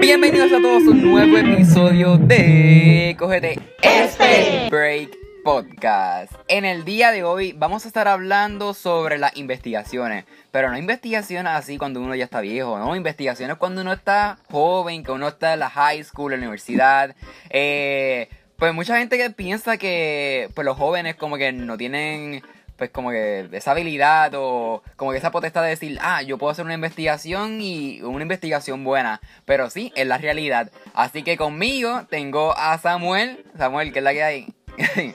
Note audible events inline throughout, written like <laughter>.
Bienvenidos a todos a un nuevo episodio de Cógete este Break Podcast. En el día de hoy vamos a estar hablando sobre las investigaciones, pero no investigaciones así cuando uno ya está viejo, no, investigaciones cuando uno está joven, que uno está en la high school, en la universidad. Eh, pues mucha gente que piensa que pues los jóvenes como que no tienen pues como que esa habilidad o como que esa potestad de decir, ah, yo puedo hacer una investigación y una investigación buena. Pero sí, es la realidad. Así que conmigo tengo a Samuel. Samuel, ¿qué es la que hay? <laughs>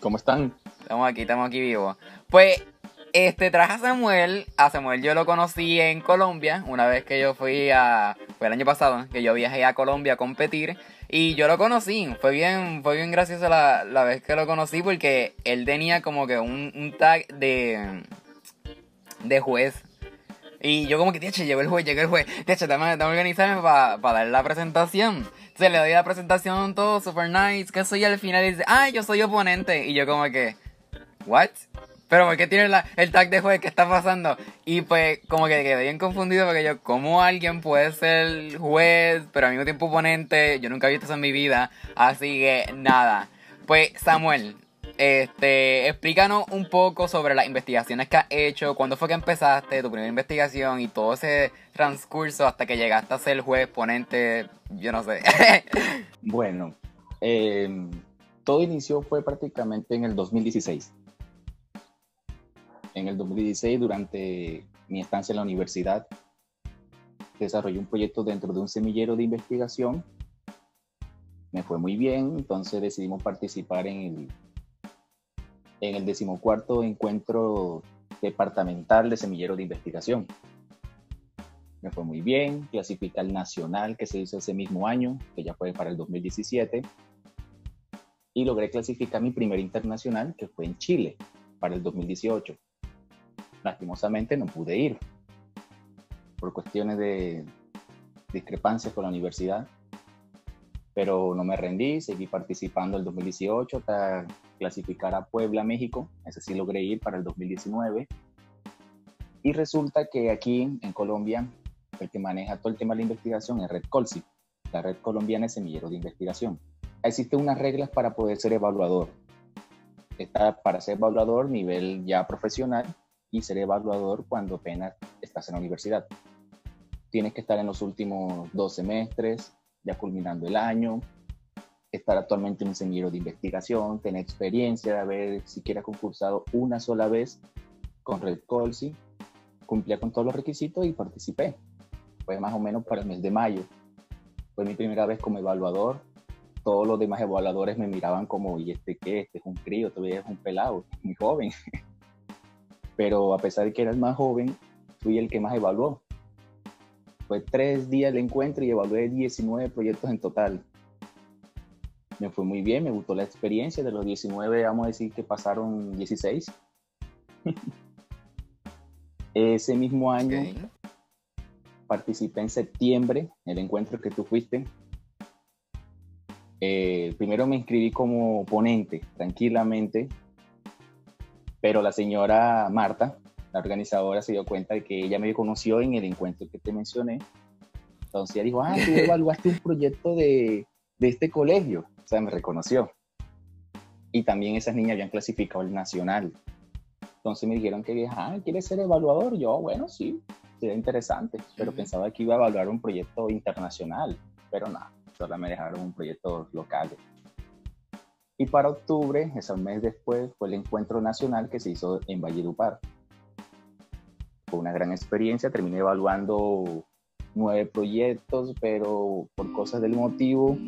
¿Cómo están? Estamos aquí, estamos aquí vivos. Pues, este, traje a Samuel. A Samuel yo lo conocí en Colombia, una vez que yo fui a... Fue el año pasado, que yo viajé a Colombia a competir. Y yo lo conocí, fue bien, fue bien gracioso la, la vez que lo conocí porque él tenía como que un, un tag de, de juez. Y yo como que, tía, llegó el juez, llegó el juez. Tía, tengo que organizarme para dar la presentación. Se le doy la presentación todo super nice, que soy al final y dice, ah, yo soy oponente. Y yo como que, what? Pero ¿por qué tiene el tag de juez? ¿Qué está pasando? Y pues como que quedé bien confundido porque yo, ¿cómo alguien puede ser juez pero al mismo tiempo oponente? Yo nunca he visto eso en mi vida. Así que nada. Pues Samuel, este, explícanos un poco sobre las investigaciones que has hecho, cuándo fue que empezaste tu primera investigación y todo ese transcurso hasta que llegaste a ser juez, ponente, yo no sé. <laughs> bueno, eh, todo inició fue prácticamente en el 2016 en el 2016, durante mi estancia en la universidad, desarrollé un proyecto dentro de un semillero de investigación. Me fue muy bien, entonces decidimos participar en el, en el decimocuarto encuentro departamental de semillero de investigación. Me fue muy bien, clasifica el nacional que se hizo ese mismo año, que ya fue para el 2017, y logré clasificar mi primer internacional, que fue en Chile, para el 2018 lastimosamente no pude ir por cuestiones de discrepancias con la universidad, pero no me rendí, seguí participando el 2018 hasta clasificar a Puebla, México, ese sí logré ir para el 2019. Y resulta que aquí en Colombia, el que maneja todo el tema de la investigación es Red Colsi, la red colombiana de semillero de investigación. Existen unas reglas para poder ser evaluador. Está para ser evaluador nivel ya profesional y ser evaluador cuando apenas estás en la universidad. Tienes que estar en los últimos dos semestres, ya culminando el año, estar actualmente en un semillero de investigación, tener experiencia de haber siquiera concursado una sola vez con Red Colsi, cumplía con todos los requisitos y participé. Fue más o menos para el mes de mayo. Fue mi primera vez como evaluador. Todos los demás evaluadores me miraban como, ¿y este qué? Este es un crío, todavía es un pelado, <laughs> muy joven. Pero a pesar de que era el más joven, fui el que más evaluó. Fue tres días el encuentro y evalué 19 proyectos en total. Me fue muy bien, me gustó la experiencia. De los 19, vamos a decir que pasaron 16. <laughs> Ese mismo año participé en septiembre en el encuentro que tú fuiste. Eh, primero me inscribí como ponente, tranquilamente, pero la señora Marta, la organizadora, se dio cuenta de que ella me conoció en el encuentro que te mencioné. Entonces ella dijo, ah, tú <laughs> evaluaste un proyecto de, de este colegio. O sea, me reconoció. Y también esas niñas habían clasificado el nacional. Entonces me dijeron que, ah, ¿quieres ser evaluador? Yo, bueno, sí, sería interesante. Pero pensaba que iba a evaluar un proyecto internacional. Pero nada, solo me dejaron un proyecto local. Y para octubre, ese mes después, fue el encuentro nacional que se hizo en Valledupar. Fue una gran experiencia, terminé evaluando nueve proyectos, pero por cosas del motivo,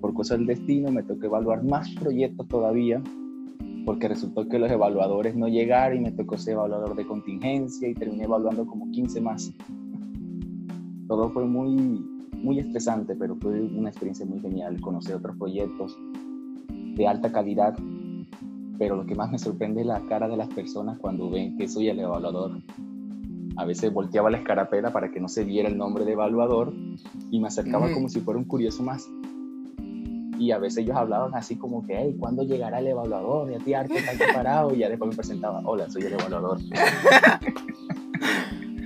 por cosas del destino, me tocó evaluar más proyectos todavía, porque resultó que los evaluadores no llegaron y me tocó ser evaluador de contingencia y terminé evaluando como 15 más. Todo fue muy, muy estresante, pero fue una experiencia muy genial, conocer otros proyectos, de alta calidad, pero lo que más me sorprende es la cara de las personas cuando ven que soy el evaluador. A veces volteaba la escarapela para que no se viera el nombre de evaluador y me acercaba como si fuera un curioso más. Y a veces ellos hablaban así como que, hey, ¿cuándo llegará el evaluador? Y a ti arte está parado. Y ya después me presentaba, hola, soy el evaluador. <laughs>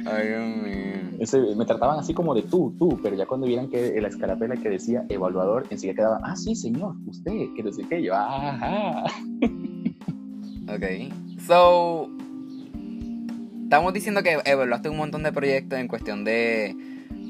Ay, Dios mío. Me trataban así como de tú, tú, pero ya cuando vieran que la escarapela que decía evaluador, enseguida quedaba, ah, sí, señor, usted, que sé qué, yo, ajá. Ok. So, estamos diciendo que evaluaste un montón de proyectos en cuestión de,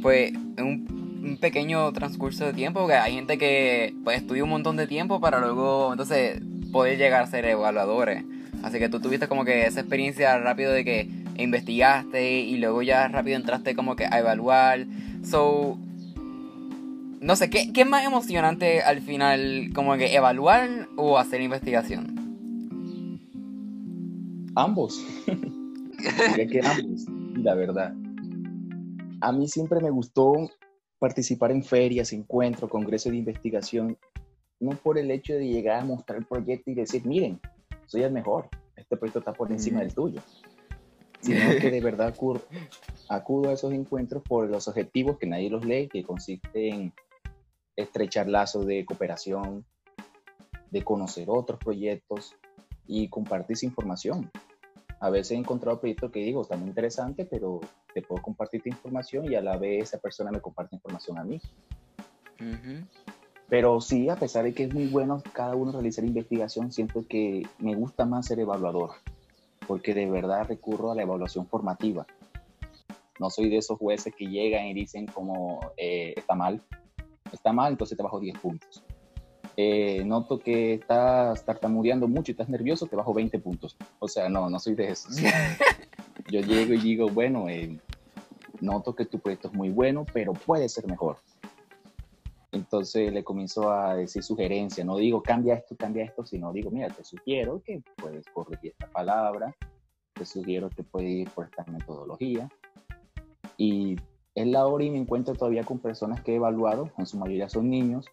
pues, un, un pequeño transcurso de tiempo, porque hay gente que, pues, estudia un montón de tiempo para luego, entonces, poder llegar a ser evaluadores. Así que tú tuviste como que esa experiencia rápido de que investigaste y luego ya rápido entraste como que a evaluar. So, no sé, ¿qué, qué es más emocionante al final? ¿Como que evaluar o hacer investigación? Ambos. <laughs> que ambos, la verdad. A mí siempre me gustó participar en ferias, encuentros, congresos de investigación, no por el hecho de llegar a mostrar el proyecto y decir, miren, soy el mejor, este proyecto está por encima del tuyo, sino que de <laughs> verdad acudo, a esos encuentros por los objetivos que nadie los lee, que consiste en estrechar lazos de cooperación, de conocer otros proyectos y compartir esa información. A veces he encontrado proyectos que digo, está muy interesante, pero te puedo compartir tu información y a la vez esa persona me comparte información a mí. Pero sí, a pesar de que es muy bueno cada uno realizar investigación, siento que me gusta más ser evaluador, porque de verdad recurro a la evaluación formativa. No soy de esos jueces que llegan y dicen como eh, está mal, está mal, entonces te bajo 10 puntos. Eh, noto que estás tartamudeando mucho y estás nervioso, te bajo 20 puntos. O sea, no, no soy de esos. <laughs> Yo llego y digo, bueno, eh, noto que tu proyecto es muy bueno, pero puede ser mejor entonces le comienzo a decir sugerencias, no digo cambia esto, cambia esto, sino digo, mira, te sugiero que puedes corregir esta palabra, te sugiero que puedes ir por esta metodología. Y es la hora y me encuentro todavía con personas que he evaluado, en su mayoría son niños,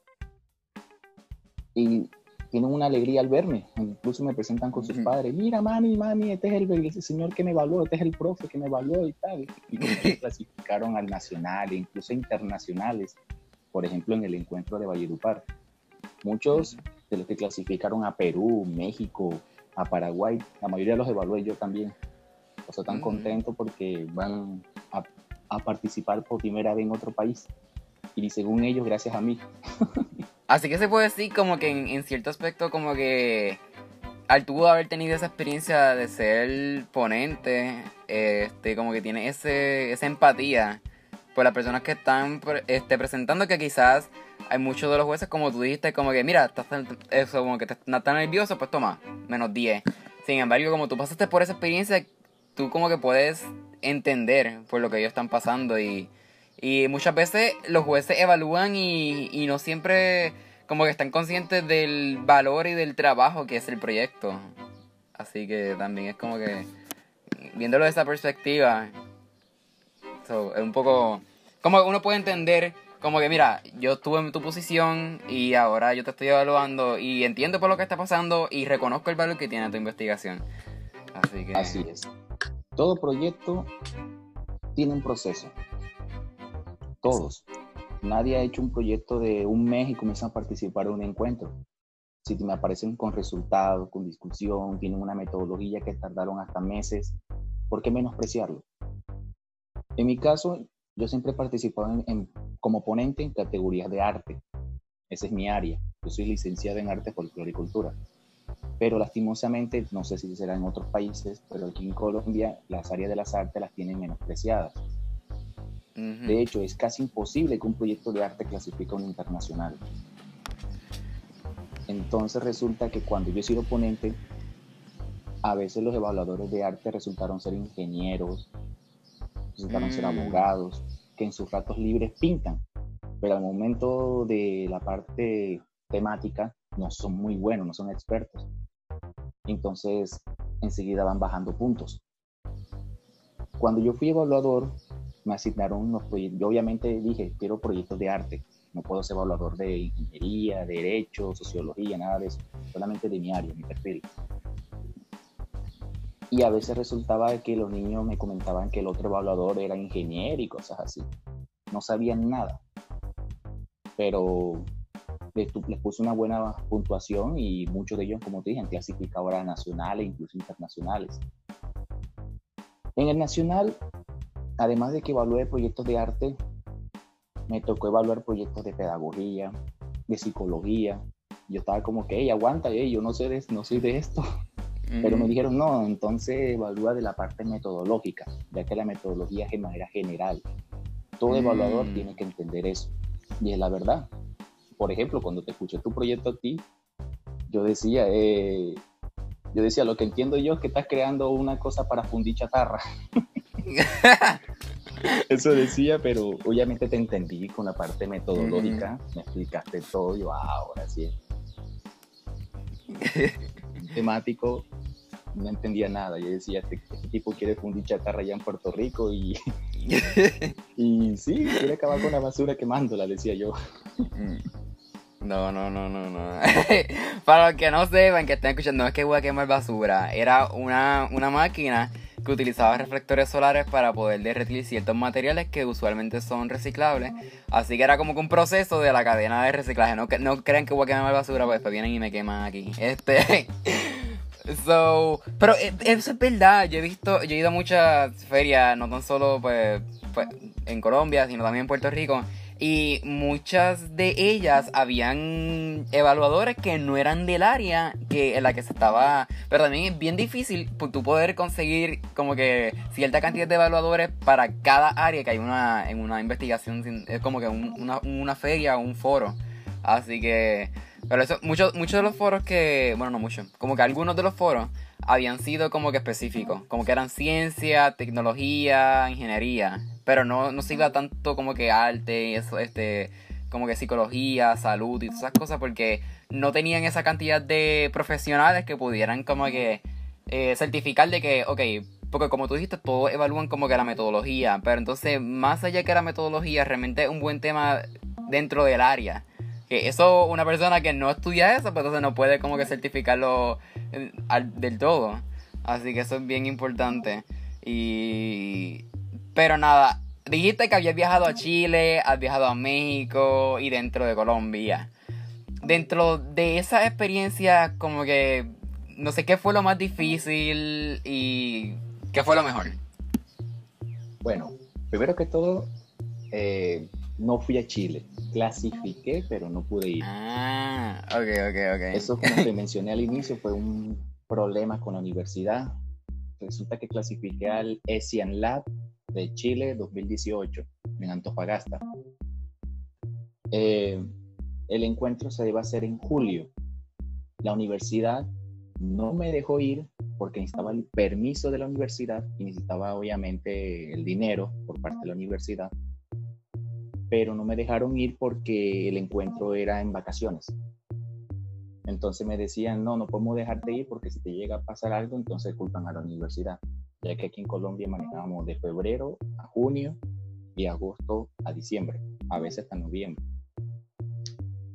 y tienen una alegría al verme, incluso me presentan con sus padres, mira mami, mami, este es el, señor que me evaluó, este es el profe que me evaluó y tal. Y me <laughs> clasificaron al nacional e incluso internacionales por ejemplo, en el encuentro de Valledupar. Muchos de los que clasificaron a Perú, México, a Paraguay, la mayoría los evalué yo también. O sea, tan contentos porque van a, participar por primera vez en otro país. Y según ellos, gracias a mí. <laughs> Así que se puede decir como que en, cierto aspecto como que al tú haber tenido esa experiencia de ser ponente, este, como que tiene ese, esa empatía pues las personas que están este, presentando que quizás hay muchos de los jueces, como tú dijiste, como que, mira, estás eso, como que estás tan nervioso, pues toma, menos 10. Sin embargo, como tú pasaste por esa experiencia, tú como que puedes entender por lo que ellos están pasando y, y muchas veces los jueces evalúan y, y no siempre como que están conscientes del valor y del trabajo que es el proyecto. Así que también es como que, viéndolo de esa perspectiva, es un poco como uno puede entender, como que mira, yo estuve en tu posición y ahora yo te estoy evaluando y entiendo por lo que está pasando y reconozco el valor que tiene tu investigación. Así. Así es. Todo proyecto tiene un proceso. Todos. Nadie ha hecho un proyecto de un mes y comienza a participar en un encuentro. Si me aparecen con resultados, con discusión, tienen una metodología que tardaron hasta meses, ¿por qué menospreciarlo? En mi caso, yo siempre he participado en, como ponente en categorías de arte. Esa es mi área. Yo soy licenciado en arte, folclore y cultura. Pero lastimosamente, no sé si será en otros países, pero aquí en Colombia las áreas de las artes las tienen menospreciadas. De hecho, es casi imposible que un proyecto de arte clasifique a un internacional. Entonces resulta que cuando yo he sido ponente, a veces los evaluadores de arte resultaron ser ingenieros, resultaron ser mm. abogados, que en sus ratos libres pintan, pero al momento de la parte temática no son muy buenos, no son expertos. Entonces, enseguida van bajando puntos. Cuando yo fui evaluador, me asignaron unos proyectos. Yo obviamente dije, quiero proyectos de arte. No puedo ser evaluador de ingeniería, derecho, sociología, nada de eso. Solamente de mi área, mi perfil. Y a veces resultaba que los niños me comentaban que el otro evaluador era ingeniero y cosas así. No sabían nada. Pero les, puse una buena puntuación y muchos de ellos, como te dije, han clasificado ahora nacionales, incluso internacionales. En el nacional además de que evalué proyectos de arte, me tocó evaluar proyectos de pedagogía, de psicología. Yo estaba como que, hey, aguanta, hey, yo no sé no soy de esto. Pero me dijeron, no, entonces evalúa de la parte metodológica, ya que la metodología es de manera general. Todo evaluador mm. tiene que entender eso. Y es la verdad. Por ejemplo, cuando te escuché tu proyecto a ti, yo decía, eh, yo decía, lo que entiendo yo es que estás creando una cosa para fundir chatarra. <laughs> Eso decía, pero obviamente te entendí con la parte metodológica, me explicaste todo, yo, ah, ahora sí. <laughs> temático, no entendía nada. Yo decía, este, este, tipo quiere fundir chatarra allá en Puerto Rico y, <laughs> y sí, quiere acabar con la basura quemándola, decía yo. No, no, no, no, no. <laughs> Para los que no sepan, que estén escuchando, no es que voy a quemar basura. Era una, una máquina que utilizaba reflectores solares para poder derretir ciertos materiales que usualmente son reciclables. Así que era como que un proceso de la cadena de reciclaje. No, no creen que voy a quemar basura, pues después vienen y me queman aquí. Este. <laughs> So, pero eh, eso es verdad. Yo he visto, yo he ido a muchas ferias, no tan solo pues, pues en Colombia, sino también en Puerto Rico. Y muchas de ellas habían evaluadores que no eran del área que en la que se estaba. Pero también es bien difícil tú poder conseguir como que cierta cantidad de evaluadores para cada área que hay una, en una investigación. Es como que una, una feria o un foro. Así que. Pero eso, muchos, muchos de los foros que. Bueno, no muchos. Como que algunos de los foros habían sido como que específicos. Como que eran ciencia, tecnología, ingeniería pero no, no se iba tanto como que arte, eso, este, como que psicología, salud y todas esas cosas, porque no tenían esa cantidad de profesionales que pudieran como que eh, certificar de que, ok, porque como tú dijiste, todos evalúan como que la metodología, pero entonces, más allá que la metodología, realmente es un buen tema dentro del área. Que eso, una persona que no estudia eso, pues entonces no puede como que certificarlo eh, del todo. Así que eso es bien importante. Y pero nada, dijiste que habías viajado a Chile, has viajado a México y dentro de Colombia. Dentro de esa experiencia, como que no sé qué fue lo más difícil y qué fue lo mejor. Bueno, primero que todo, eh, no fui a Chile. Clasifiqué, pero no pude ir. Ah, ok, ok, ok. Eso, como te <laughs> mencioné al inicio, fue un problema con la universidad. Resulta que clasifiqué al ESIAN Lab de Chile 2018 en Antofagasta. Eh, el encuentro se iba a hacer en julio. La universidad no me dejó ir porque necesitaba el permiso de la universidad y necesitaba obviamente el dinero por parte de la universidad, pero no me dejaron ir porque el encuentro era en vacaciones. Entonces me decían, no, no podemos dejarte ir porque si te llega a pasar algo, entonces culpan a la universidad ya que aquí en Colombia manejamos de febrero a junio y agosto a diciembre, a veces hasta noviembre.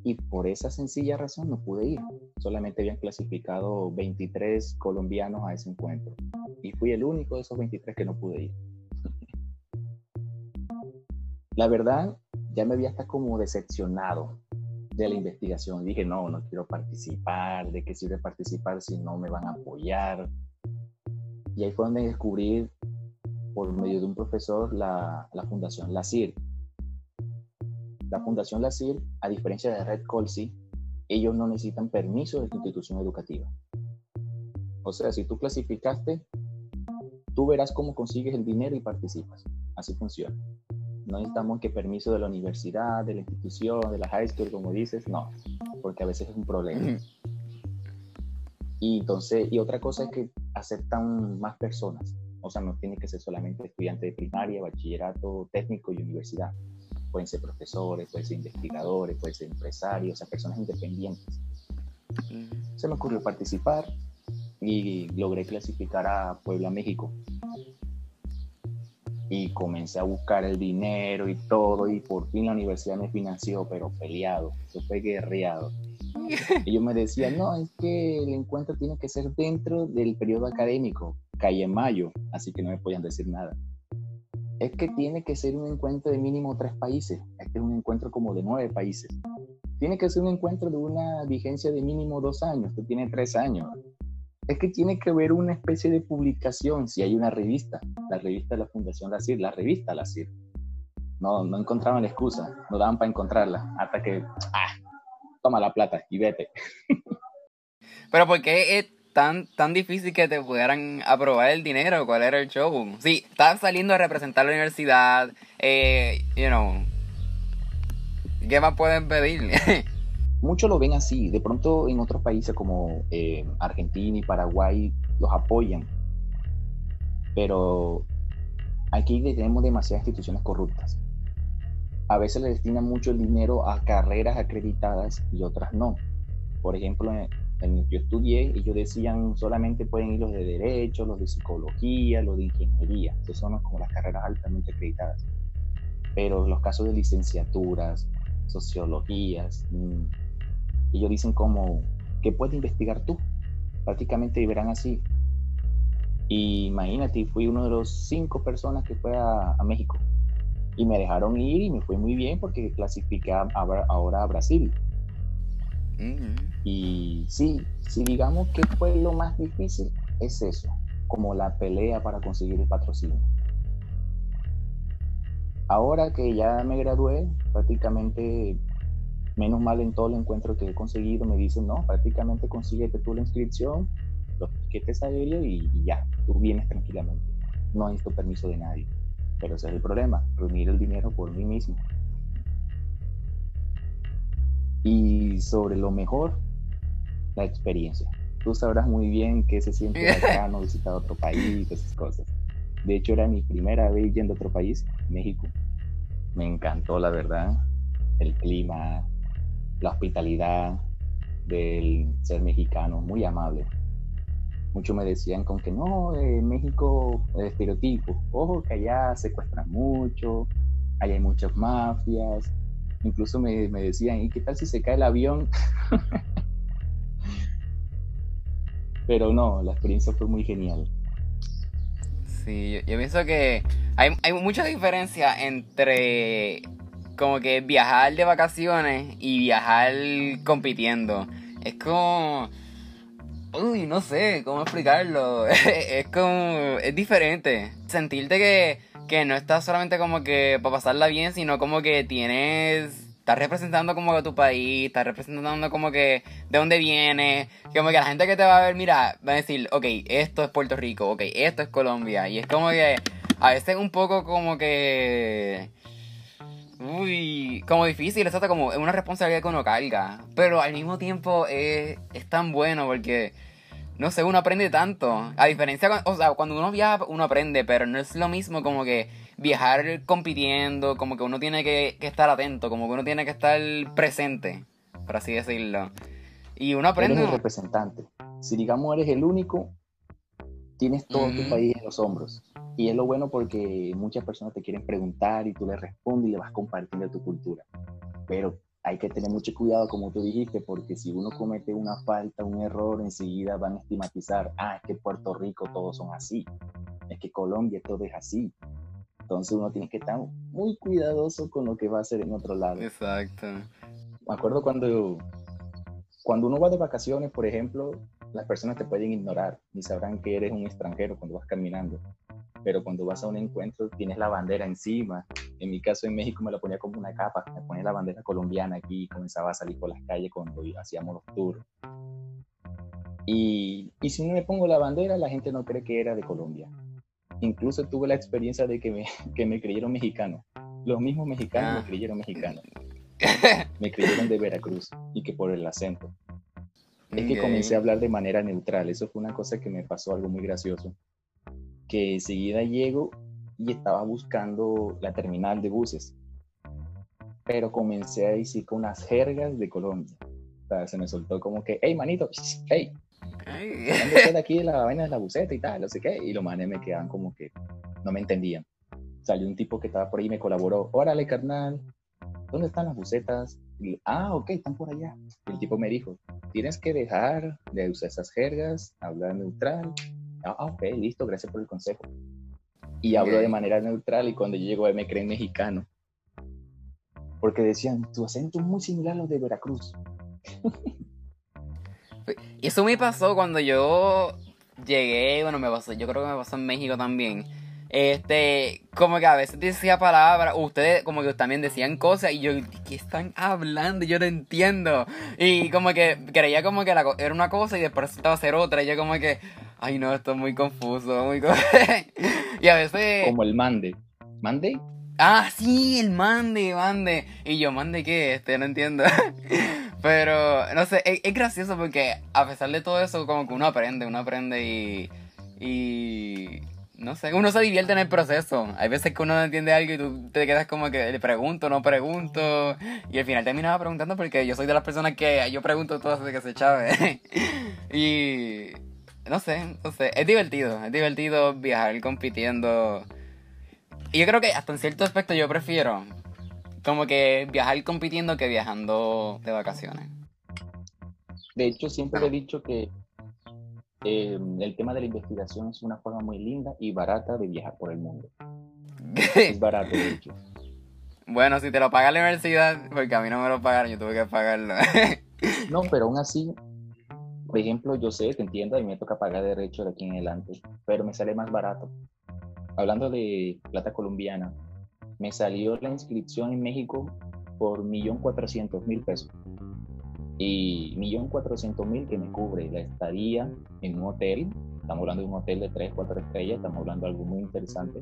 Y por esa sencilla razón no pude ir. Solamente habían clasificado 23 colombianos a ese encuentro. Y fui el único de esos 23 que no pude ir. La verdad, ya me había hasta como decepcionado de la investigación. Dije, no, no quiero participar. ¿De qué sirve participar si no me van a apoyar? Y ahí fue donde descubrí, por medio de un profesor, la, la Fundación LACIR. La Fundación LACIR, a diferencia de Red Colsi, ellos no necesitan permiso de tu institución educativa. O sea, si tú clasificaste, tú verás cómo consigues el dinero y participas. Así funciona. No necesitamos que permiso de la universidad, de la institución, de la high school, como dices, no, porque a veces es un problema. Y entonces, y otra cosa es que aceptan más personas. O sea, no tiene que ser solamente estudiante de primaria, bachillerato, técnico y universidad. Pueden ser profesores, pueden ser investigadores, pueden ser empresarios, o sea, personas independientes. Se me ocurrió participar y logré clasificar a Puebla, México. Y comencé a buscar el dinero y todo, y por fin la universidad me financió, pero peleado, yo fue guerreado <laughs> ellos me decían, no, es que el encuentro tiene que ser dentro del periodo académico, calle mayo, así que no me podían decir nada. Es que tiene que ser un encuentro de mínimo tres países, este es un encuentro como de nueve países. Tiene que ser un encuentro de una vigencia de mínimo dos años, tú tienes tres años. Es que tiene que ver una especie de publicación, si hay una revista, la revista de la Fundación La CIR, la revista La CIR. No, no encontraban la excusa, no daban para encontrarla, hasta que, ah, toma la plata y vete. <laughs> Pero ¿por qué es tan, tan difícil que te pudieran aprobar el dinero? ¿Cuál era el show? Sí, estás saliendo a representar la universidad, eh, you know, ¿qué más pueden pedir? <laughs> Muchos lo ven así. De pronto en otros países como eh, Argentina y Paraguay los apoyan. Pero aquí tenemos demasiadas instituciones corruptas. A veces le destinan mucho el dinero a carreras acreditadas y otras no. Por ejemplo, en, yo estudié y ellos decían solamente pueden ir los de derecho, los de psicología, los de ingeniería. Esas son como las carreras altamente acreditadas. Pero los casos de licenciaturas, sociologías, mm, ellos dicen como, ¿qué puedes investigar tú? Prácticamente verán así. Y imagínate, fui uno de los cinco personas que fue a, México. Y me dejaron ir y me fue muy bien porque clasifiqué ahora a Brasil. Y sí, si digamos que fue lo más difícil, es eso, como la pelea para conseguir el patrocinio. Ahora que ya me gradué, prácticamente menos mal en todo el encuentro que he conseguido, me dicen, no, prácticamente consíguete tú la inscripción, los tiquetes aéreos y, y ya, tú vienes tranquilamente. No necesito permiso de nadie. Pero ese es el problema, reunir el dinero por mí mismo. Y sobre lo mejor, la experiencia. Tú sabrás muy bien qué se siente <laughs> acá, no visitar otro país, esas cosas. De hecho, era mi primera vez yendo a otro país, México. Me encantó, la verdad. El clima, la hospitalidad del ser mexicano, muy amable. Muchos me decían con que no, en México estereotipo, ojo que allá secuestran mucho, allá hay muchas mafias, incluso me, decían, ¿y qué tal si se cae el avión? <laughs> Pero no, la experiencia fue muy genial. Sí, yo, yo pienso que hay, hay mucha diferencia entre como que viajar de vacaciones y viajar compitiendo. Es como... Uy, no sé cómo explicarlo. <laughs> es como... Es diferente. Sentirte que, que no estás solamente como que para pasarla bien, sino como que tienes... Estás representando como que tu país, estás representando como que de dónde vienes, como que la gente que te va a ver, mira, va a decir, ok, esto es Puerto Rico, ok, esto es Colombia. Y es como que a veces un poco como que muy como difícil, exacto, como es una responsabilidad que uno carga, pero al mismo tiempo es, es tan bueno porque, no sé, uno aprende tanto, a diferencia, o sea, cuando uno viaja uno aprende, pero no es lo mismo como que viajar compitiendo, como que uno tiene que, estar atento, como que uno tiene que estar presente, por así decirlo. Y uno aprende... Eres el representante. Si digamos eres el único, tienes todo tu país en los hombros. Y es lo bueno porque muchas personas te quieren preguntar y tú les respondes y le vas compartiendo tu cultura. Pero hay que tener mucho cuidado, como tú dijiste, porque si uno comete una falta, un error, enseguida van a estigmatizar, ah, es que Puerto Rico todos son así, es que Colombia todo es así. Entonces uno tiene que estar muy cuidadoso con lo que va a hacer en otro lado. Exacto. Me acuerdo cuando, cuando uno va de vacaciones, por ejemplo, las personas te pueden ignorar y sabrán que eres un extranjero cuando vas caminando pero cuando vas a un encuentro tienes la bandera encima. En mi caso en México me la ponía como una capa, me ponía la bandera colombiana aquí y comenzaba a salir por las calles cuando hacíamos los tours. Y, y si no me pongo la bandera, la gente no cree que era de Colombia. Incluso tuve la experiencia de que me, <laughs> que me creyeron mexicano. Los mismos mexicanos me ah. creyeron mexicano. <laughs> me creyeron de Veracruz y que por el acento. Es que comencé a hablar de manera neutral. Eso fue una cosa que me pasó algo muy gracioso que enseguida llego y estaba buscando la terminal de buses. Pero comencé a decir con unas jergas de Colombia. O sea, se me soltó como que, hey, manito, hey, ¿dónde queda <laughs> aquí la vaina de la buseta y tal? No sé qué. Y los manes me quedaban como que no me entendían. Salió un tipo que estaba por ahí y me colaboró. Órale, carnal, ¿dónde están las bucetas? Y, ah, ok, están por allá. el tipo me dijo, tienes que dejar de usar esas jergas, hablar neutral Ah, ah, ok, listo, gracias por el consejo. Y hablo de manera neutral y cuando yo llego me creen mexicano. Porque decían, tu acento es muy similar a los de Veracruz. eso me pasó cuando yo llegué, bueno, me pasó, yo creo que me pasó en México también. Este, como que a veces decía palabras, ustedes como que también decían cosas y yo, ¿qué están hablando? Yo no entiendo. Y como que creía como que era una cosa y después resultaba ser otra. Y yo como que, ay no, esto es muy confuso, muy <laughs> Y a veces... Como el mande. ¿Mande? Ah, sí, el mande, mande. Y yo, mande qué, este, no entiendo. <laughs> Pero, no sé, es, gracioso porque a pesar de todo eso, como que uno aprende, uno aprende y... Y no sé, uno se divierte en el proceso. Hay veces que uno no entiende algo y tú te quedas como que le pregunto, no pregunto. Y al final terminaba preguntando porque yo soy de las personas que yo pregunto todo desde que se chave. <laughs> y no sé, no sé, es divertido, es divertido viajar compitiendo. Y yo creo que hasta en cierto aspecto yo prefiero como que viajar compitiendo que viajando de vacaciones. De hecho, siempre he dicho que eh, el tema de la investigación es una forma muy linda y barata de viajar por el mundo. <laughs> es barato, de hecho. Bueno, si te lo paga la universidad, porque a mí no me lo pagaron, yo tuve que pagarlo. <laughs> no, pero aún así, por ejemplo, yo sé, te entiendo, y me toca pagar derecho de aquí en adelante, pero me sale más barato. Hablando de plata colombiana, me salió la inscripción en México por 1.400.000 pesos y millón cuatrocientos mil que me cubre la estadía en un hotel. Estamos hablando de un hotel de 3, 4 estrellas, estamos hablando de algo muy interesante.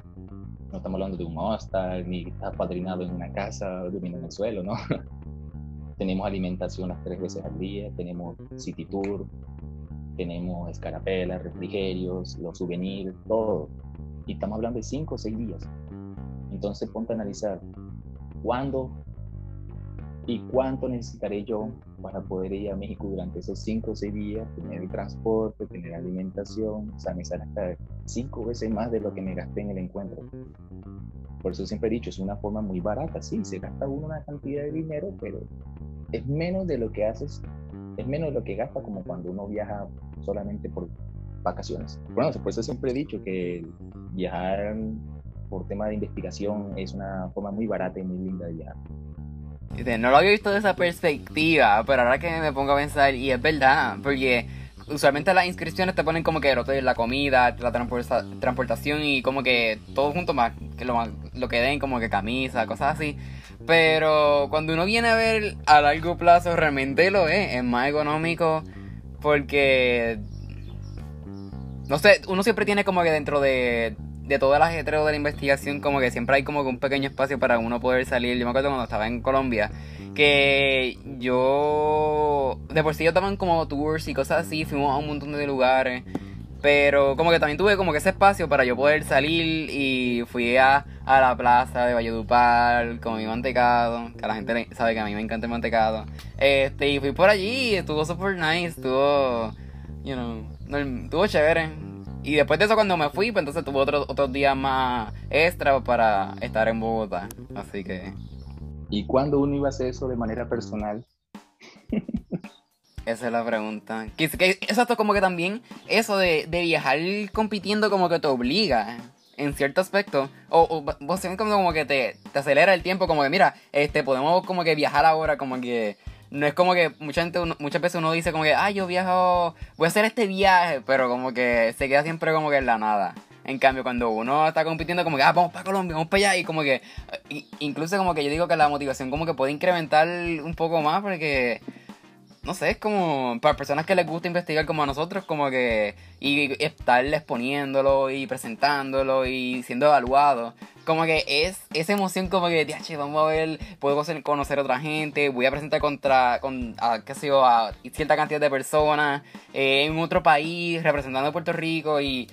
No estamos hablando de un hostel, ni estar padrinado en una casa, durmiendo en el suelo, ¿no? <laughs> tenemos alimentación las tres veces al día, tenemos city tour, tenemos escarapelas, refrigerios, los souvenirs, todo. Y estamos hablando de 5 o 6 días. Entonces ponte a analizar cuándo y cuánto necesitaré yo para poder ir a México durante esos cinco o seis días, tener el transporte, tener alimentación, o sea, me sale hasta cinco veces más de lo que me gasté en el encuentro. Por eso siempre he dicho, es una forma muy barata, sí, se gasta uno una cantidad de dinero, pero es menos de lo que haces, es menos de lo que gasta como cuando uno viaja solamente por vacaciones. Bueno, por eso siempre he dicho que viajar por tema de investigación es una forma muy barata y muy linda de viajar. No lo había visto de esa perspectiva, pero ahora que me pongo a pensar, y es verdad, porque usualmente las inscripciones te ponen como que la comida, la transportación y como que todo junto más, que lo, lo que den como que camisa, cosas así. Pero cuando uno viene a ver a largo plazo, realmente lo es, es más económico porque, no sé, uno siempre tiene como que dentro de, de todo el ajetreo de la investigación, como que siempre hay como que un pequeño espacio para uno poder salir. Yo me acuerdo cuando estaba en Colombia, que yo, de por sí yo en como tours y cosas así, fuimos a un montón de lugares. Pero como que también tuve como que ese espacio para yo poder salir y fui a, a la plaza de Valledupar con mi mantecado, que la gente sabe que a mí me encanta el mantecado. Este, y fui por allí, estuvo super nice, estuvo, you know, estuvo chévere y después de eso, cuando me fui, pues entonces tuve otros otros días más extra para estar en Bogotá. Así que. ¿Y cuándo uno iba a hacer eso de manera personal? <laughs> Esa es la pregunta. Que, que, exacto, como que también eso de, de, viajar compitiendo como que te obliga en cierto aspecto. O, o vos como, como que te, te acelera el tiempo, como que mira, este podemos como que viajar ahora, como que no es como que mucha gente, muchas veces uno dice como que, ah, yo viajo, voy a hacer este viaje, pero como que se queda siempre como que en la nada. En cambio, cuando uno está compitiendo, como que, ah, vamos para Colombia, vamos para allá, y como que, incluso como que yo digo que la motivación como que puede incrementar un poco más, porque no sé, es como para personas que les gusta investigar como a nosotros, como que y, estar exponiéndolo y presentándolo y siendo evaluado. Como que es esa emoción como que, che, vamos a ver, puedo conocer a otra gente, voy a presentar contra, con, a, qué sé yo, a cierta cantidad de personas eh, en otro país, representando a Puerto Rico y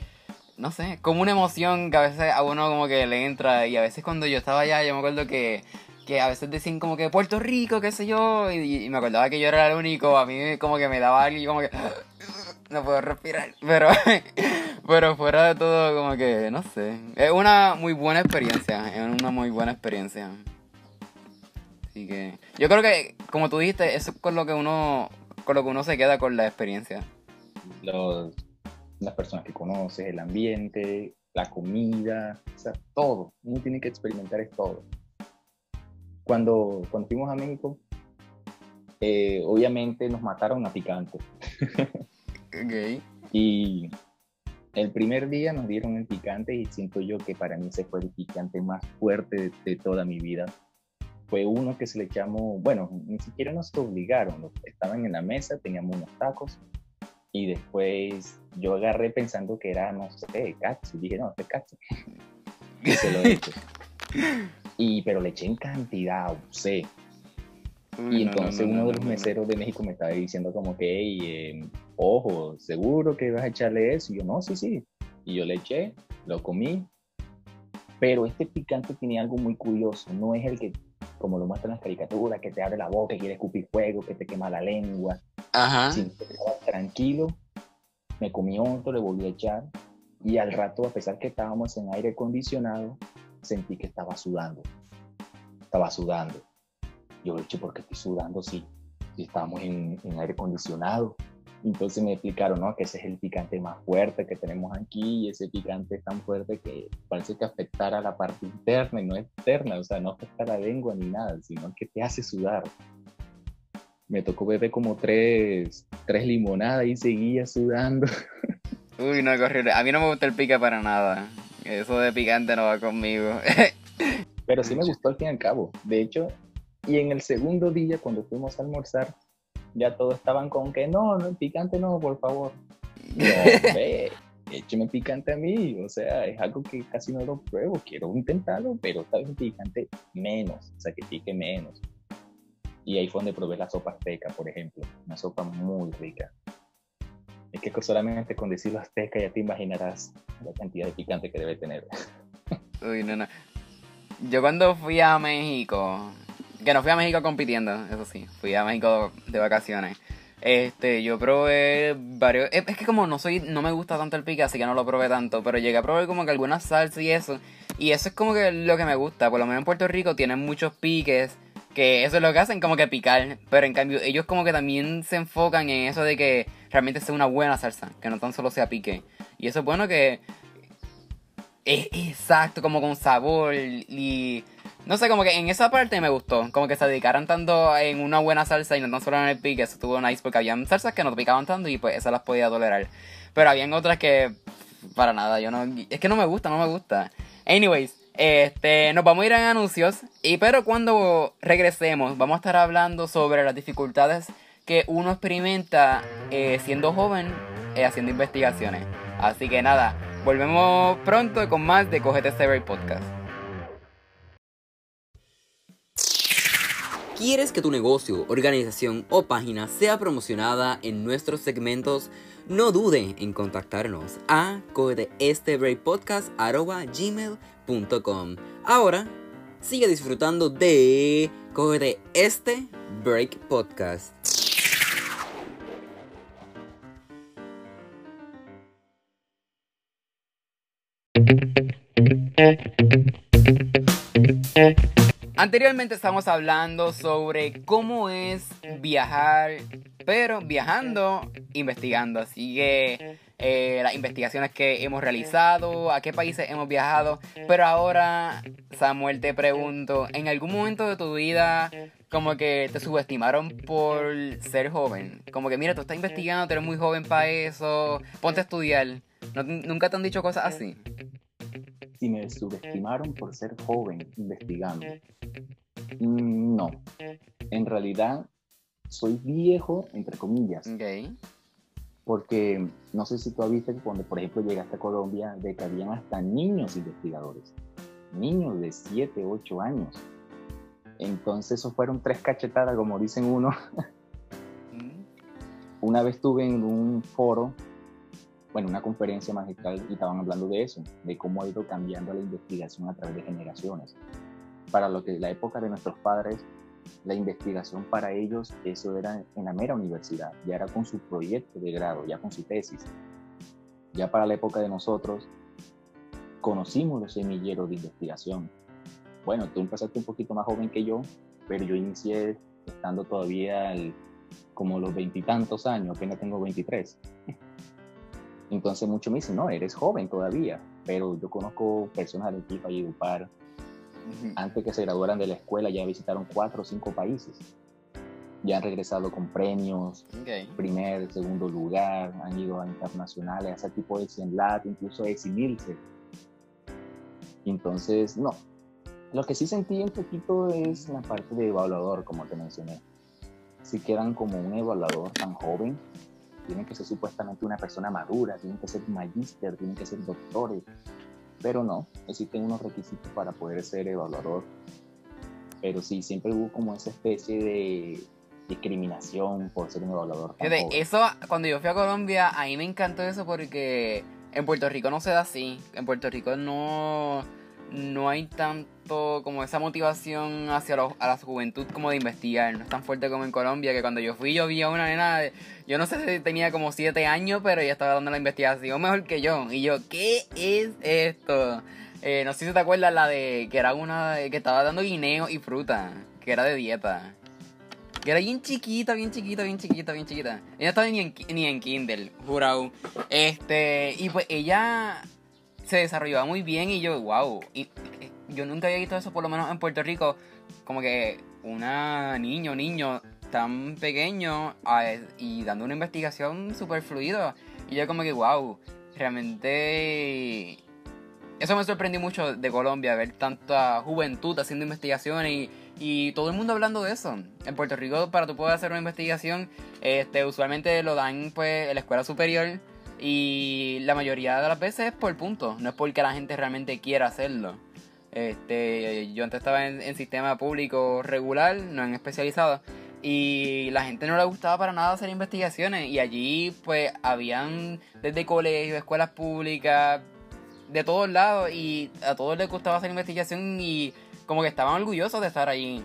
no sé, como una emoción que a veces a uno como que le entra y a veces cuando yo estaba allá yo me acuerdo que que a veces decían como que Puerto Rico, qué sé yo, y, me acordaba que yo era el único, a mí como que me daba algo y como que <gasps> no puedo respirar, <laughs> pero, pero fuera de todo como que, no sé, es una muy buena experiencia, es una muy buena experiencia. Así que yo creo que, como tú dijiste, eso es con lo que uno, con lo que uno se queda con la experiencia. Los, las personas que conoces, el ambiente, la comida, o sea, todo. Uno tiene que experimentar es todo cuando, cuando fuimos a México, eh, obviamente nos mataron a picante. Ok. Y el primer día nos dieron el picante y siento yo que para mí ese fue el picante más fuerte de, de toda mi vida. Fue uno que se le llamó, bueno, ni siquiera nos obligaron, estaban en la mesa, teníamos unos tacos y después yo agarré pensando que era, no sé, katsu, dije, no, es katsu. Y se lo eché. <laughs> Y, pero le eché en cantidad, sé. Uy, Y no, entonces no, uno no, de los meseros de México me estaba diciendo como que, "Ey, eh, ojo, ¿seguro que vas a echarle eso? Y yo, no, sí, sí. Y yo le eché, lo comí. Pero este picante tiene algo muy curioso. No es el que, como lo muestran las caricaturas, que te abre la boca, que quiere escupir fuego, que te quema la lengua. Ajá. Sino que estaba tranquilo. Me comí otro, le volví a echar. Y al rato, a pesar que estábamos en aire acondicionado, sentí que estaba sudando. Estaba sudando. Yo, che, ¿por qué estoy sudando si, si estábamos en, en aire acondicionado? Entonces me explicaron, ¿no? Que ese es el picante más fuerte que tenemos aquí y ese picante es tan fuerte que parece que afectara la parte interna y no externa, o sea, no afecta la lengua ni nada, sino que te hace sudar. Me tocó beber como tres, tres limonadas y seguía sudando. Uy, no, horrible. A mí no me gusta el pique para nada. Eso de picante no va conmigo. <laughs> Pero sí me gustó al fin y al cabo. De hecho, y en el segundo día, cuando fuimos a almorzar, ya todos estaban con que no, no, picante no, por favor. No, <laughs> écheme picante a mí. O sea, es algo que casi no lo pruebo. Quiero intentarlo, pero esta vez picante menos. O sea, que pique menos. Y ahí fue donde probé la sopa azteca, por ejemplo. Una sopa muy rica. Es que solamente con decirlo azteca ya te imaginarás la cantidad de picante que debe tener. <laughs> Uy, no, no. Yo cuando fui a México, que no fui a México compitiendo, eso sí, fui a México de vacaciones. Este, yo probé varios, es que como no soy, no me gusta tanto el pique, así que no lo probé tanto, pero llegué a probar como que algunas salsas y eso, y eso es como que lo que me gusta, por lo menos en Puerto Rico tienen muchos piques, que eso es lo que hacen como que picar, pero en cambio ellos como que también se enfocan en eso de que realmente sea una buena salsa, que no tan solo sea pique, y eso es bueno que es exacto, como con sabor y... No sé, como que en esa parte me gustó. Como que se dedicaran tanto en una buena salsa y no tan solo en el pique. Eso estuvo nice porque habían salsas que no picaban tanto y pues esas las podía tolerar. Pero habían otras que... Para nada, yo no... Es que no me gusta, no me gusta. Anyways, este, nos vamos a ir en anuncios. Y pero cuando regresemos, vamos a estar hablando sobre las dificultades que uno experimenta eh, siendo joven eh, haciendo investigaciones. Así que nada, volvemos pronto con más de Cogete Sever Podcast. ¿Quieres que tu negocio, organización o página sea promocionada en nuestros segmentos? No dude en contactarnos a gmail.com Ahora, sigue disfrutando de Cógete este Break Podcast. Anteriormente estamos hablando sobre cómo es viajar, pero viajando, investigando. Así que eh, las investigaciones que hemos realizado, a qué países hemos viajado. Pero ahora, Samuel, te pregunto, ¿en algún momento de tu vida como que te subestimaron por ser joven? Como que, mira, tú estás investigando, tú eres muy joven para eso, ponte a estudiar. ¿No- ¿Nunca te han dicho cosas así? Si me subestimaron por ser joven investigando. Mm, No, en realidad soy viejo, entre comillas, Ok. porque no sé si tú has visto que cuando, por ejemplo, llegaste a Colombia, de que habían hasta niños investigadores, niños de 7, 8 años. Entonces, eso fueron tres cachetadas, como dicen uno. Mm. Una vez estuve en un foro, bueno, una conferencia magistral y estaban hablando de eso, de cómo ha ido cambiando la investigación a través de generaciones. Para lo que la época de nuestros padres, la investigación para ellos, eso era en la mera universidad, ya era con su proyecto de grado, ya con su tesis. Ya para la época de nosotros, conocimos los semilleros de investigación. Bueno, tú empezaste un poquito más joven que yo, pero yo inicié estando todavía al- como los veintitantos años, apenas tengo 23. Entonces muchos me dicen, no, eres joven todavía, pero yo conozco personas del equipo y Edupar, Ujú. antes que se graduaran de la escuela ya visitaron cuatro o cinco países. ya han regresado con premios, Ok. primer, segundo lugar, han ido a internacionales, a ese tipo de CIENLAT, incluso a exhibirse. Entonces, no. Lo que sí sentí un poquito es la parte de evaluador, como te mencioné. Si quedan como un evaluador tan joven, tienen que ser supuestamente una persona madura, tienen que ser magíster, tienen que ser doctores, pero no, existen unos requisitos para poder ser evaluador. Pero sí, siempre hubo como esa especie de discriminación por ser un evaluador. tan Fíjate, joven. eso, cuando yo fui a Colombia, a mí me encantó eso porque en Puerto Rico no se da así. En Puerto Rico no, no hay tanto como esa motivación hacia a la juventud como de investigar. No es tan fuerte como en Colombia, que cuando yo fui yo vi a una nena, yo no sé si tenía como 7 años, pero ella estaba dando la investigación mejor que yo. Y yo, ¿qué es esto? Eh, no sé si te acuerdas la de que era una que estaba dando guineo y fruta, que era de dieta. Que era bien chiquita, bien chiquita, bien chiquita, bien chiquita. Ella estaba ni en, ni en Kindle, jurado. Este, y pues ella se desarrollaba muy bien y yo, wow. Y, eh, yo nunca había visto eso, por lo menos en Puerto Rico. Como que una niño, niño tan pequeño y dando una investigación súper fluida. Y yo como que, wow, realmente... Eso me sorprendió mucho de Colombia, ver tanta juventud haciendo investigaciones y, y todo el mundo hablando de eso. En Puerto Rico, para tú poder hacer una investigación, este, usualmente lo dan pues en la escuela superior y la mayoría de las veces es por punto, no es porque la gente realmente quiera hacerlo. Este, yo antes estaba en, en sistema público regular, no en especializado, y la gente no le gustaba para nada hacer investigaciones. Y allí, pues, habían desde colegios, escuelas públicas, de todos lados, y a todos les gustaba hacer investigación y como que estaban orgullosos de estar allí.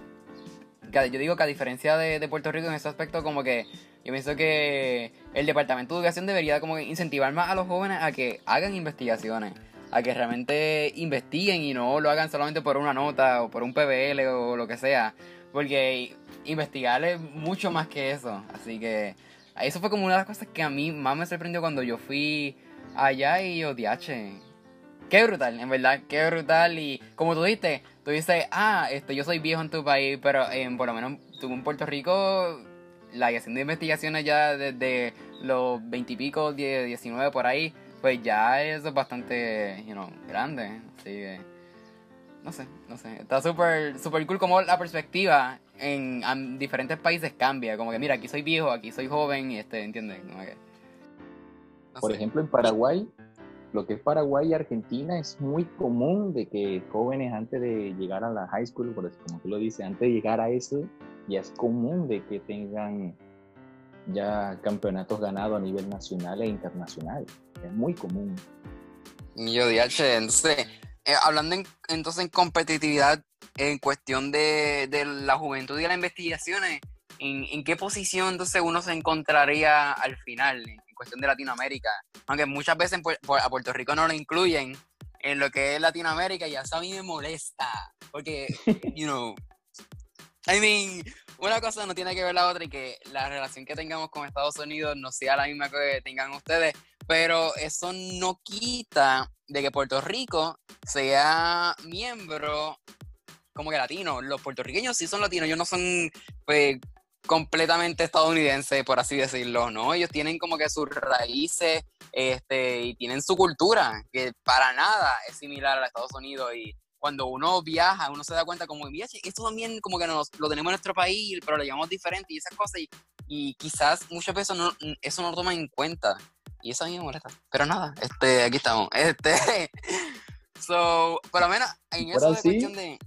Yo digo que a diferencia de, de Puerto Rico en ese aspecto, como que yo pienso que el Departamento de Educación debería como incentivar más a los jóvenes a que hagan investigaciones, a que realmente investiguen y no lo hagan solamente por una nota o por un PBL o lo que sea, porque investigar es mucho más que eso. Así que eso fue como una de las cosas que a mí más me sorprendió cuando yo fui allá y yo, diache, qué brutal, en verdad, qué brutal. Y como tú dijiste, tú dices, ah, este, yo soy viejo en tu país, pero por lo menos tú en Puerto Rico, la haciendo investigaciones ya desde los veintipico, 19 por ahí, pues ya eso es bastante, you know, grande. Así que, no sé, no sé. Está súper, súper cool como la perspectiva en, en diferentes países cambia. Como que, mira, aquí soy viejo, aquí soy joven, y este, ¿entiendes? Como que, no Por sé. ejemplo, en Paraguay, lo que es Paraguay y Argentina es muy común de que jóvenes antes de llegar a la high school, por eso, como tú lo dices, antes de llegar a eso, ya es común de que tengan ya campeonatos ganados a nivel nacional e internacional. Es muy común. Yo DH, entonces, eh, hablando en- entonces en competitividad, en cuestión de, de la juventud y las investigaciones, ¿en, en qué posición entonces uno se encontraría al final, en, en cuestión de Latinoamérica? Aunque muchas veces a Puerto Rico no lo incluyen en lo que es Latinoamérica, y eso a mí me molesta, porque, <laughs> you know, <laughs> I mean, una cosa no tiene que ver la otra y que la relación que tengamos con Estados Unidos no sea la misma que tengan ustedes, pero eso no quita de que Puerto Rico sea miembro como que latino. Los puertorriqueños sí son latinos, ellos no son pues, completamente estadounidenses, por así decirlo, ¿no? Ellos tienen como que sus raíces este, y tienen su cultura, que para nada es similar a Estados Unidos y cuando uno viaja, uno se da cuenta como, esto también como que nos, lo tenemos en nuestro país, pero lo llamamos diferente y esas cosas, y, y quizás muchas veces no, eso no lo toman en cuenta. Y eso a mí me molesta. Pero nada, este, aquí estamos. Este, <laughs> so, por lo menos en eso de cuestión de...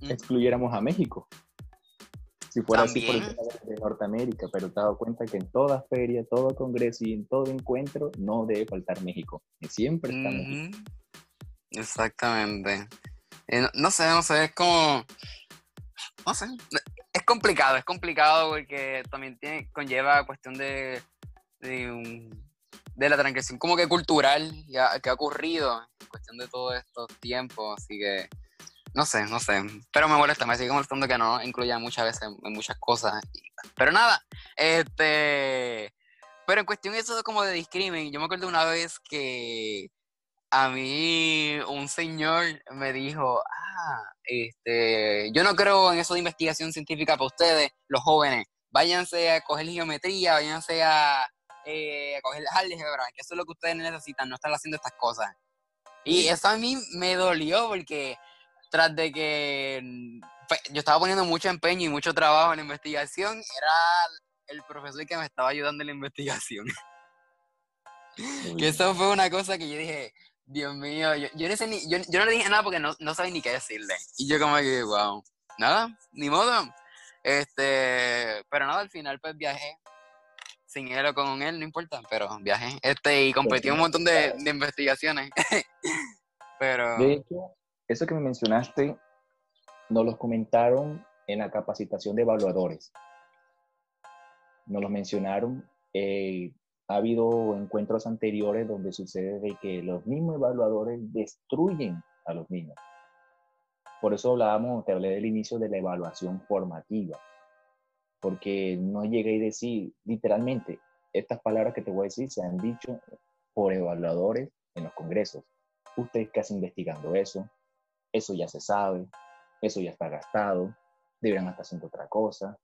Mm. excluyéramos a México. Si fuera así por el También. tema de Norteamérica, pero te has dado cuenta que en toda feria, todo congreso y en todo encuentro no debe faltar México. Y siempre está México. Exactamente. Eh, no, sé, no sé, es como... No sé. Es complicado, es complicado porque también tiene, conlleva cuestión de... de, la transgresión como que cultural ya, que ha ocurrido en cuestión de todos estos tiempos, así que... No sé, no sé. Pero me molesta, me sigue molestando que no incluya muchas veces en muchas cosas. Pero nada, este... Pero en cuestión eso de como de discrimen, yo me acuerdo una vez que a mí un señor me dijo, ah, este, yo no creo en eso de investigación científica para ustedes, los jóvenes. váyanse a coger geometría, váyanse a, eh, a coger álgebra, que eso es lo que ustedes necesitan, no están haciendo estas cosas. Y eso a mí me dolió porque tras de que pues, yo estaba poniendo mucho empeño y mucho trabajo en la investigación, era el profesor que me estaba ayudando en la investigación. <laughs> que eso fue una cosa que yo dije, Dios mío, yo, yo, no, ni, yo, no le dije nada porque no, no sabía ni qué decirle. Y yo como que, wow, nada, ni modo. Este, pero nada, al final pues viajé sin él o con él, no importa, pero viajé. Este, y competí un montón de, de investigaciones. <laughs> pero... De hecho, eso que me mencionaste, nos lo comentaron en la capacitación de evaluadores. Nos lo mencionaron. Eh, ha habido encuentros anteriores donde sucede de que los mismos evaluadores destruyen a los niños. Por eso hablábamos, te hablé del inicio de la evaluación formativa, porque no llegué a decir literalmente, estas palabras que te voy a decir se han dicho por evaluadores en los congresos. Ustedes que hacen investigando eso, eso ya se sabe, eso ya está gastado, deberían estar haciendo otra cosa.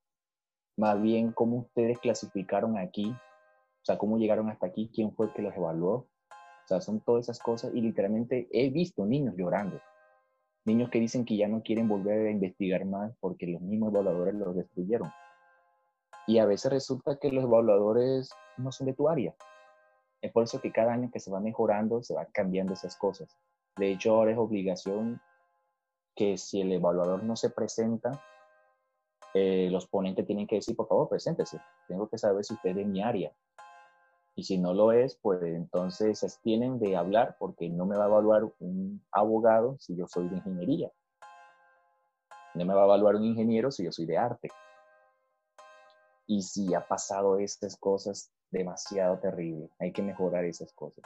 Más bien, cómo ustedes clasificaron aquí o sea, cómo llegaron hasta aquí, quién fue el que los evaluó. O sea, son todas esas cosas y literalmente he visto niños llorando. Niños que dicen que ya no quieren volver a investigar más porque los mismos evaluadores los destruyeron. Y a veces resulta que los evaluadores no son de tu área. Es por eso que cada año que se va mejorando, se va cambiando esas cosas. De hecho, ahora es obligación que si el evaluador no se presenta, eh, los ponentes tienen que decir, por favor, preséntese. Tengo que saber si usted es de mi área. Y si no lo es, pues entonces se tienen de hablar porque no me va a evaluar un abogado si yo soy de ingeniería. No me va a evaluar un ingeniero si yo soy de arte. Y si ha pasado estas cosas demasiado terrible, hay que mejorar esas cosas.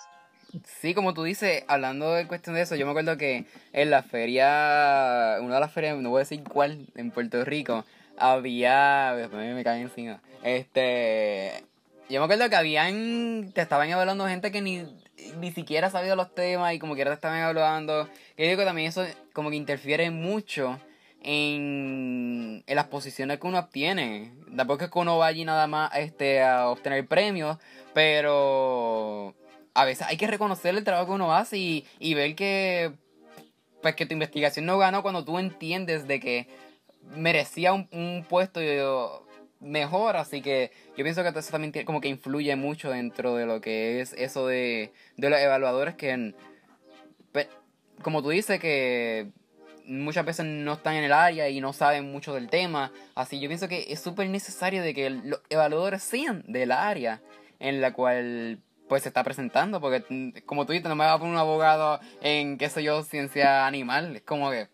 Sí, como tú dices, hablando de cuestión de eso, yo me acuerdo que en la feria, una de las ferias, no voy a decir cuál, en Puerto Rico, había, me, me cae encima, este, yo me acuerdo que habían, te estaban evaluando gente que ni, ni siquiera sabía los temas y como quiera te estaban evaluando. Yo digo que también eso como que interfiere mucho en, en las posiciones que uno obtiene. Tampoco es que uno vaya nada más este, a obtener premios, pero a veces hay que reconocer el trabajo que uno hace y, y ver que, pues, que tu investigación no ganó cuando tú entiendes de que merecía un, un puesto mejor, así que yo pienso que eso también como que influye mucho dentro de lo que es eso de, de los evaluadores que, como tú dices, que muchas veces no están en el área y no saben mucho del tema, así yo pienso que es súper necesario de que los evaluadores sean del área en la cual pues se está presentando, porque como tú dices, no me va a poner un abogado en, qué sé yo, ciencia animal, es como que,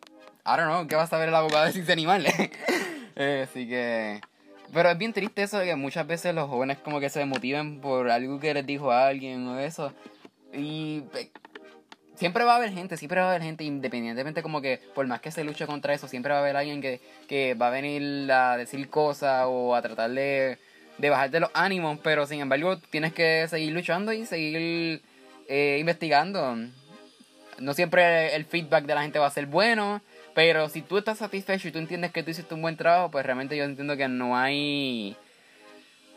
I don't know, ¿qué va a saber el abogado de ciencia animal? <laughs> eh, así que pero es bien triste eso de que muchas veces los jóvenes como que se motiven por algo que les dijo alguien o eso. Y siempre va a haber gente, siempre va a haber gente, independientemente como que por más que se luche contra eso, siempre va a haber alguien que, que va a venir a decir cosas o a tratar de, de bajarte los ánimos, pero sin embargo tienes que seguir luchando y seguir eh, investigando. No siempre el feedback de la gente va a ser bueno, pero si tú estás satisfecho y tú entiendes que tú hiciste un buen trabajo, pues realmente yo entiendo que no hay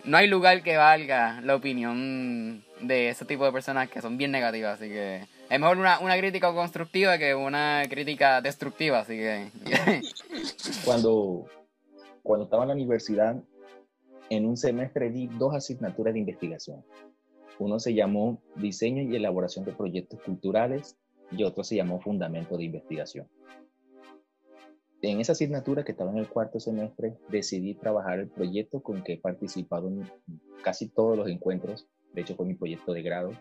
no hay lugar que valga la opinión de ese tipo de personas que son bien negativas, así que es mejor una, una crítica constructiva que una crítica destructiva, así que <laughs> cuando cuando estaba en la universidad en un semestre di dos asignaturas de investigación. Uno se llamó Diseño y elaboración de proyectos culturales y otro se llamó Fundamento de investigación en esa asignatura que estaba en el cuarto semestre, decidí trabajar el proyecto con que he participado en casi todos los encuentros. De hecho, fue mi proyecto de grado.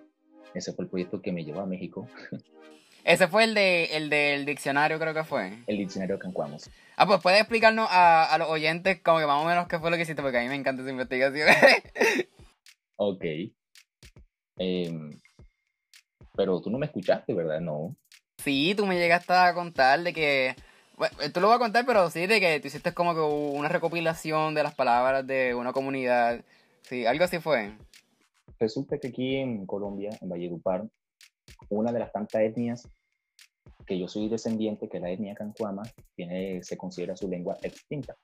Ese fue el proyecto que me llevó a México. <laughs> Ese fue el, de, el del diccionario, creo que fue. El diccionario Cancuamos. Ah, pues puedes explicarnos a, a, los oyentes como que más o menos qué fue lo que hiciste, porque a mí me encanta esa investigación. <laughs> ok. Em, pero tú no me escuchaste, ¿verdad? No. Sí, tú me llegaste a contar de que bueno, tú lo vas a contar, pero sí, de que tú hiciste como que una recopilación de las palabras de una comunidad. Sí, algo así fue. Resulta que aquí en Colombia, en Valledupar, una de las tantas etnias que yo soy descendiente, que la etnia cancuama, tiene, se considera su lengua extinta.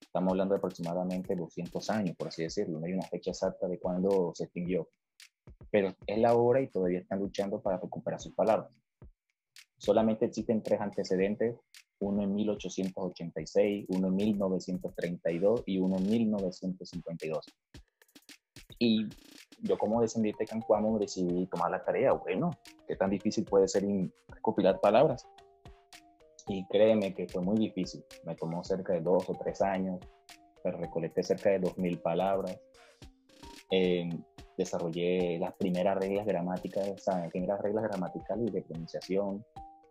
Estamos hablando de aproximadamente 200 años, por así decirlo. No hay una fecha exacta de cuándo se extinguió. Pero es la hora y todavía están luchando para recuperar sus palabras. Solamente existen tres antecedentes, uno en 1886, uno en 1932 y uno en 1952. Y yo como descendiente de Cancuamo decidí tomar la tarea, bueno, qué tan difícil puede ser recopilar palabras. Y créeme que fue muy difícil, me tomó cerca de dos o tres años, pero recolecté cerca de 2.000 palabras. Em, desarrollé las primeras reglas gramáticas, las primeras reglas gramaticales y de pronunciación,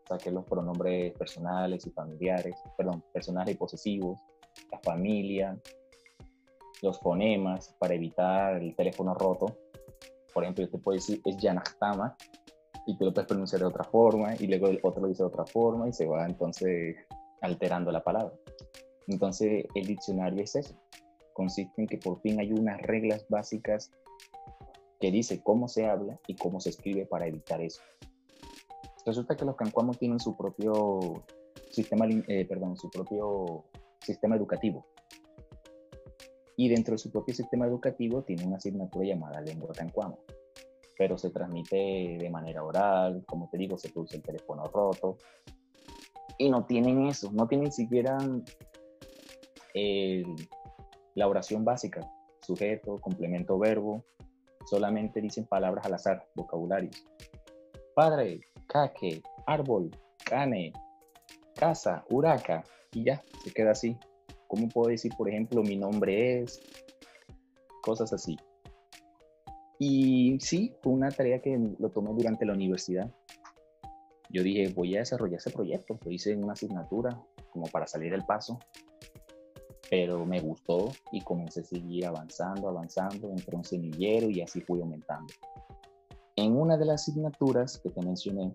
saqué los pronombres personales y familiares, perdón, personales y posesivos, la familia, los fonemas para evitar el teléfono roto. Por ejemplo, yo te puedo decir es Yanachtama y tú lo puedes pronunciar de otra forma y luego el otro lo dice de otra forma y se va entonces alterando la palabra. Entonces el diccionario es eso. Consiste en que por fin hay unas reglas básicas que dice cómo se habla y cómo se escribe para evitar eso. Resulta que los cancuamos tienen su propio sistema, eh, perdón, su propio sistema educativo. Y dentro de su propio sistema educativo tiene una asignatura llamada lengua cancuamo. Pero se transmite de manera oral, como te digo, se produce el teléfono roto. Y no tienen eso, no tienen siquiera la oración básica, sujeto, complemento, verbo. Solamente dicen palabras al azar, vocabularios. Padre, caque, árbol, cane, casa, huraca, y ya, se queda así. ¿Cómo puedo decir, por ejemplo, mi nombre es? Cosas así. Y sí, fue una tarea que lo tomé durante la universidad. Yo dije, voy a desarrollar ese proyecto. Lo hice en una asignatura como para salir el paso. Pero me gustó y comencé a seguir avanzando, avanzando. Entré un semillero y así fui aumentando. En una de las asignaturas que te mencioné,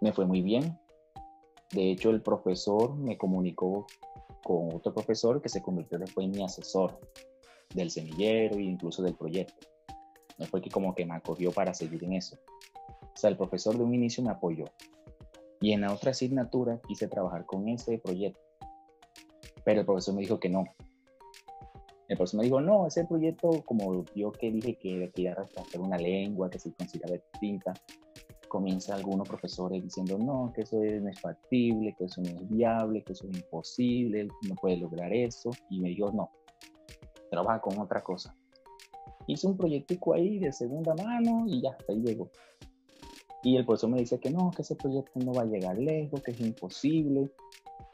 me fue muy bien. De hecho, el profesor me comunicó con otro profesor que se convirtió después en mi asesor del semillero e incluso del proyecto. No fue que como que me acogió para seguir en eso. O sea, el profesor de un inicio me apoyó. Y en la otra asignatura quise trabajar con ese proyecto. Pero el profesor me dijo que no, profesor me dijo, no, ese proyecto, como yo que dije que quería rescatar una lengua que se considera distinta, comienza algunos profesores diciendo, no, que eso no es factible, que eso no es viable, que eso es imposible, no puede lograr eso. Y me dijo, no, trabaja con otra cosa. Hice un proyectico ahí de segunda mano y ya, hasta ahí llegó. Y el profesor me dice que no, que ese proyecto no va a llegar lejos, que es imposible.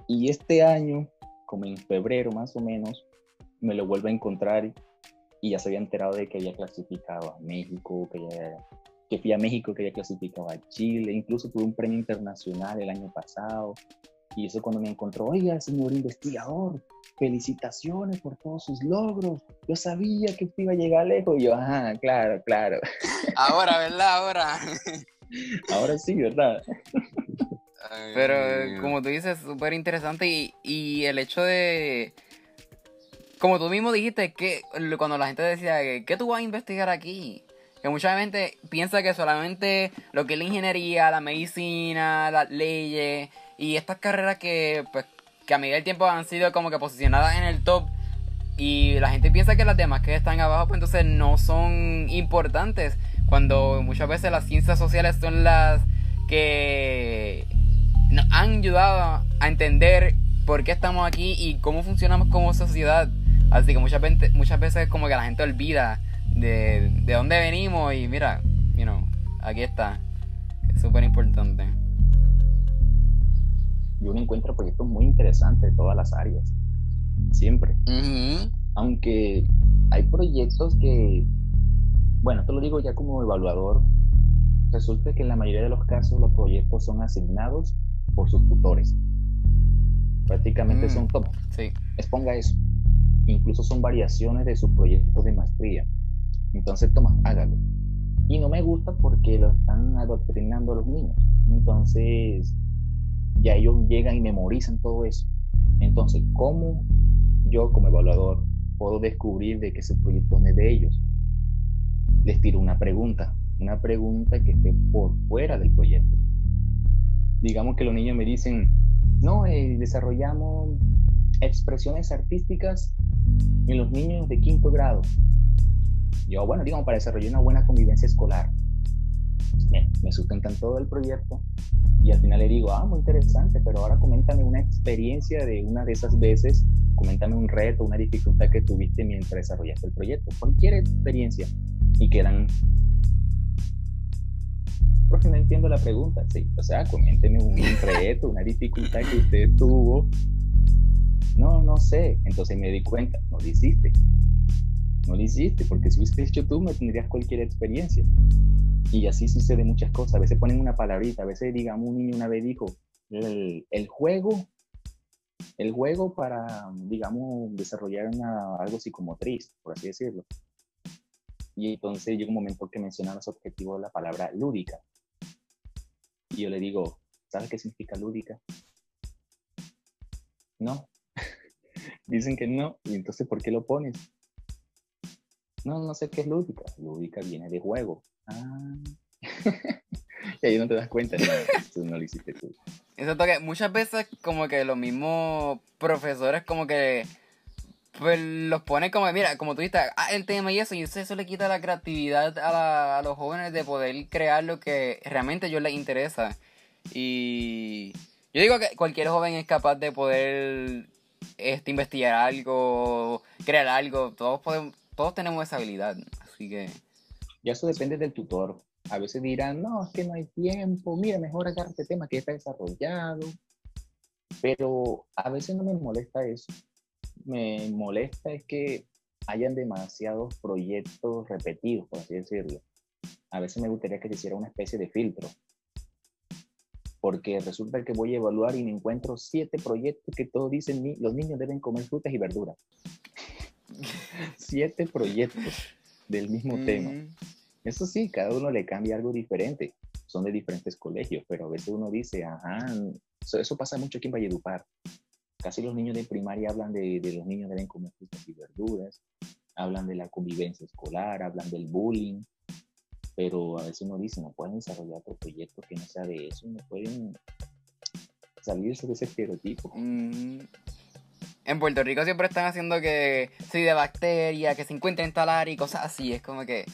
Y este año, como en febrero más o menos, me lo vuelvo a encontrar y ya se había enterado de que había clasificado a México, que, que fui a México, que había clasificado a Chile, incluso tuve un premio internacional el año pasado. Y eso cuando me encontró, oiga, señor investigador, felicitaciones por todos sus logros. Yo sabía que usted iba a llegar lejos. Y yo, ajá, claro, claro. <laughs> Ahora, ¿verdad? Ahora. Ahora sí, ¿verdad? Pero como tú dices, súper interesante y, y el hecho de, como tú mismo dijiste, que cuando la gente decía, ¿qué tú vas a investigar aquí? Que mucha gente piensa que solamente lo que es la ingeniería, la medicina, las leyes y estas carreras que, pues, que a medida del tiempo han sido como que posicionadas en el top y la gente piensa que las demás que están abajo, pues entonces no son importantes. Cuando muchas veces las ciencias sociales son las que nos han ayudado a entender por qué estamos aquí y cómo funcionamos como sociedad. Así que muchas veces, muchas veces como que la gente olvida de, de dónde venimos y mira, you know, aquí está. Es súper importante. Y uno encuentra proyectos muy interesantes de todas las áreas. Siempre. Aunque hay proyectos que, bueno, esto lo digo ya como evaluador, resulta que en la mayoría de los casos los proyectos son asignados por sus tutores. Prácticamente mm, son top. Sí. Exponga eso incluso son variaciones de sus proyectos de maestría. Entonces, toma, hágalo. Y no me gusta porque lo están adoctrinando a los niños. Entonces, ya ellos llegan y memorizan todo eso. Entonces, ¿cómo yo como evaluador puedo descubrir de que ese proyecto no es de ellos? Les tiro una pregunta, una pregunta que esté por fuera del proyecto. Digamos que los niños me dicen, no, eh, desarrollamos expresiones artísticas en los niños de quinto grado. Yo, bueno, digamos, para desarrollar una buena convivencia escolar. Me, me sustentan todo el proyecto y al final le digo, ah, muy interesante, pero ahora coméntame una experiencia de una de esas veces, coméntame un reto, una dificultad que tuviste mientras desarrollaste el proyecto, cualquier experiencia. Y quedan profe, no entiendo la pregunta. Sí, o sea, coménteme un reto, una dificultad que usted tuvo. No, no sé. Entonces me di cuenta, no lo hiciste. No lo hiciste, porque si hubiese hecho tú, me tendrías cualquier experiencia. Y así sucede muchas cosas. A veces ponen una palabrita, a veces, digamos, un niño una vez dijo, el, el juego, el juego para, digamos, desarrollar una, algo psicomotriz, por así decirlo. Y entonces llega un momento que menciona los objetivos de la palabra lúdica. Y yo le digo, ¿sabes qué significa lúdica? No. Dicen que no. Y entonces, ¿por qué lo pones? No, no sé qué es lúdica. Lúdica viene de juego. Ah. <laughs> y ahí no te das cuenta, no, no lo hiciste tú. Exacto, que muchas veces como que los mismos profesores como que pues los pone como, mira, como tú dijiste, ah, el tema y eso, y eso, le quita la creatividad a, los jóvenes de poder crear lo que realmente ellos les interesa. Y yo digo que cualquier joven es capaz de poder este, investigar algo, crear algo, todos, podemos, todos tenemos esa habilidad, así que... Y eso depende del tutor. A veces dirán, no, es que no hay tiempo, mira, mejor agarra este tema que está desarrollado. Pero a veces no me molesta eso me molesta es que hayan demasiados proyectos repetidos, por así decirlo. A veces me gustaría que se hiciera una especie de filtro. Porque resulta que voy a evaluar y me encuentro siete proyectos que todos dicen los niños deben comer frutas y verduras. <laughs> siete proyectos del mismo tema. Mm. Eso sí, cada uno le cambia algo diferente. Son de diferentes colegios, pero a veces uno dice, ajá, eso, eso pasa mucho aquí en Valledupar. Casi los niños de primaria hablan de, de los niños deben comer frutas y verduras, hablan de la convivencia escolar, hablan del bullying, pero a veces uno dice, no pueden desarrollar otro proyecto que no sea de eso, no pueden salirse de ese estereotipo. Mm. En Puerto Rico siempre están haciendo que sí de bacteria, que se encuentren talar y cosas así, es como que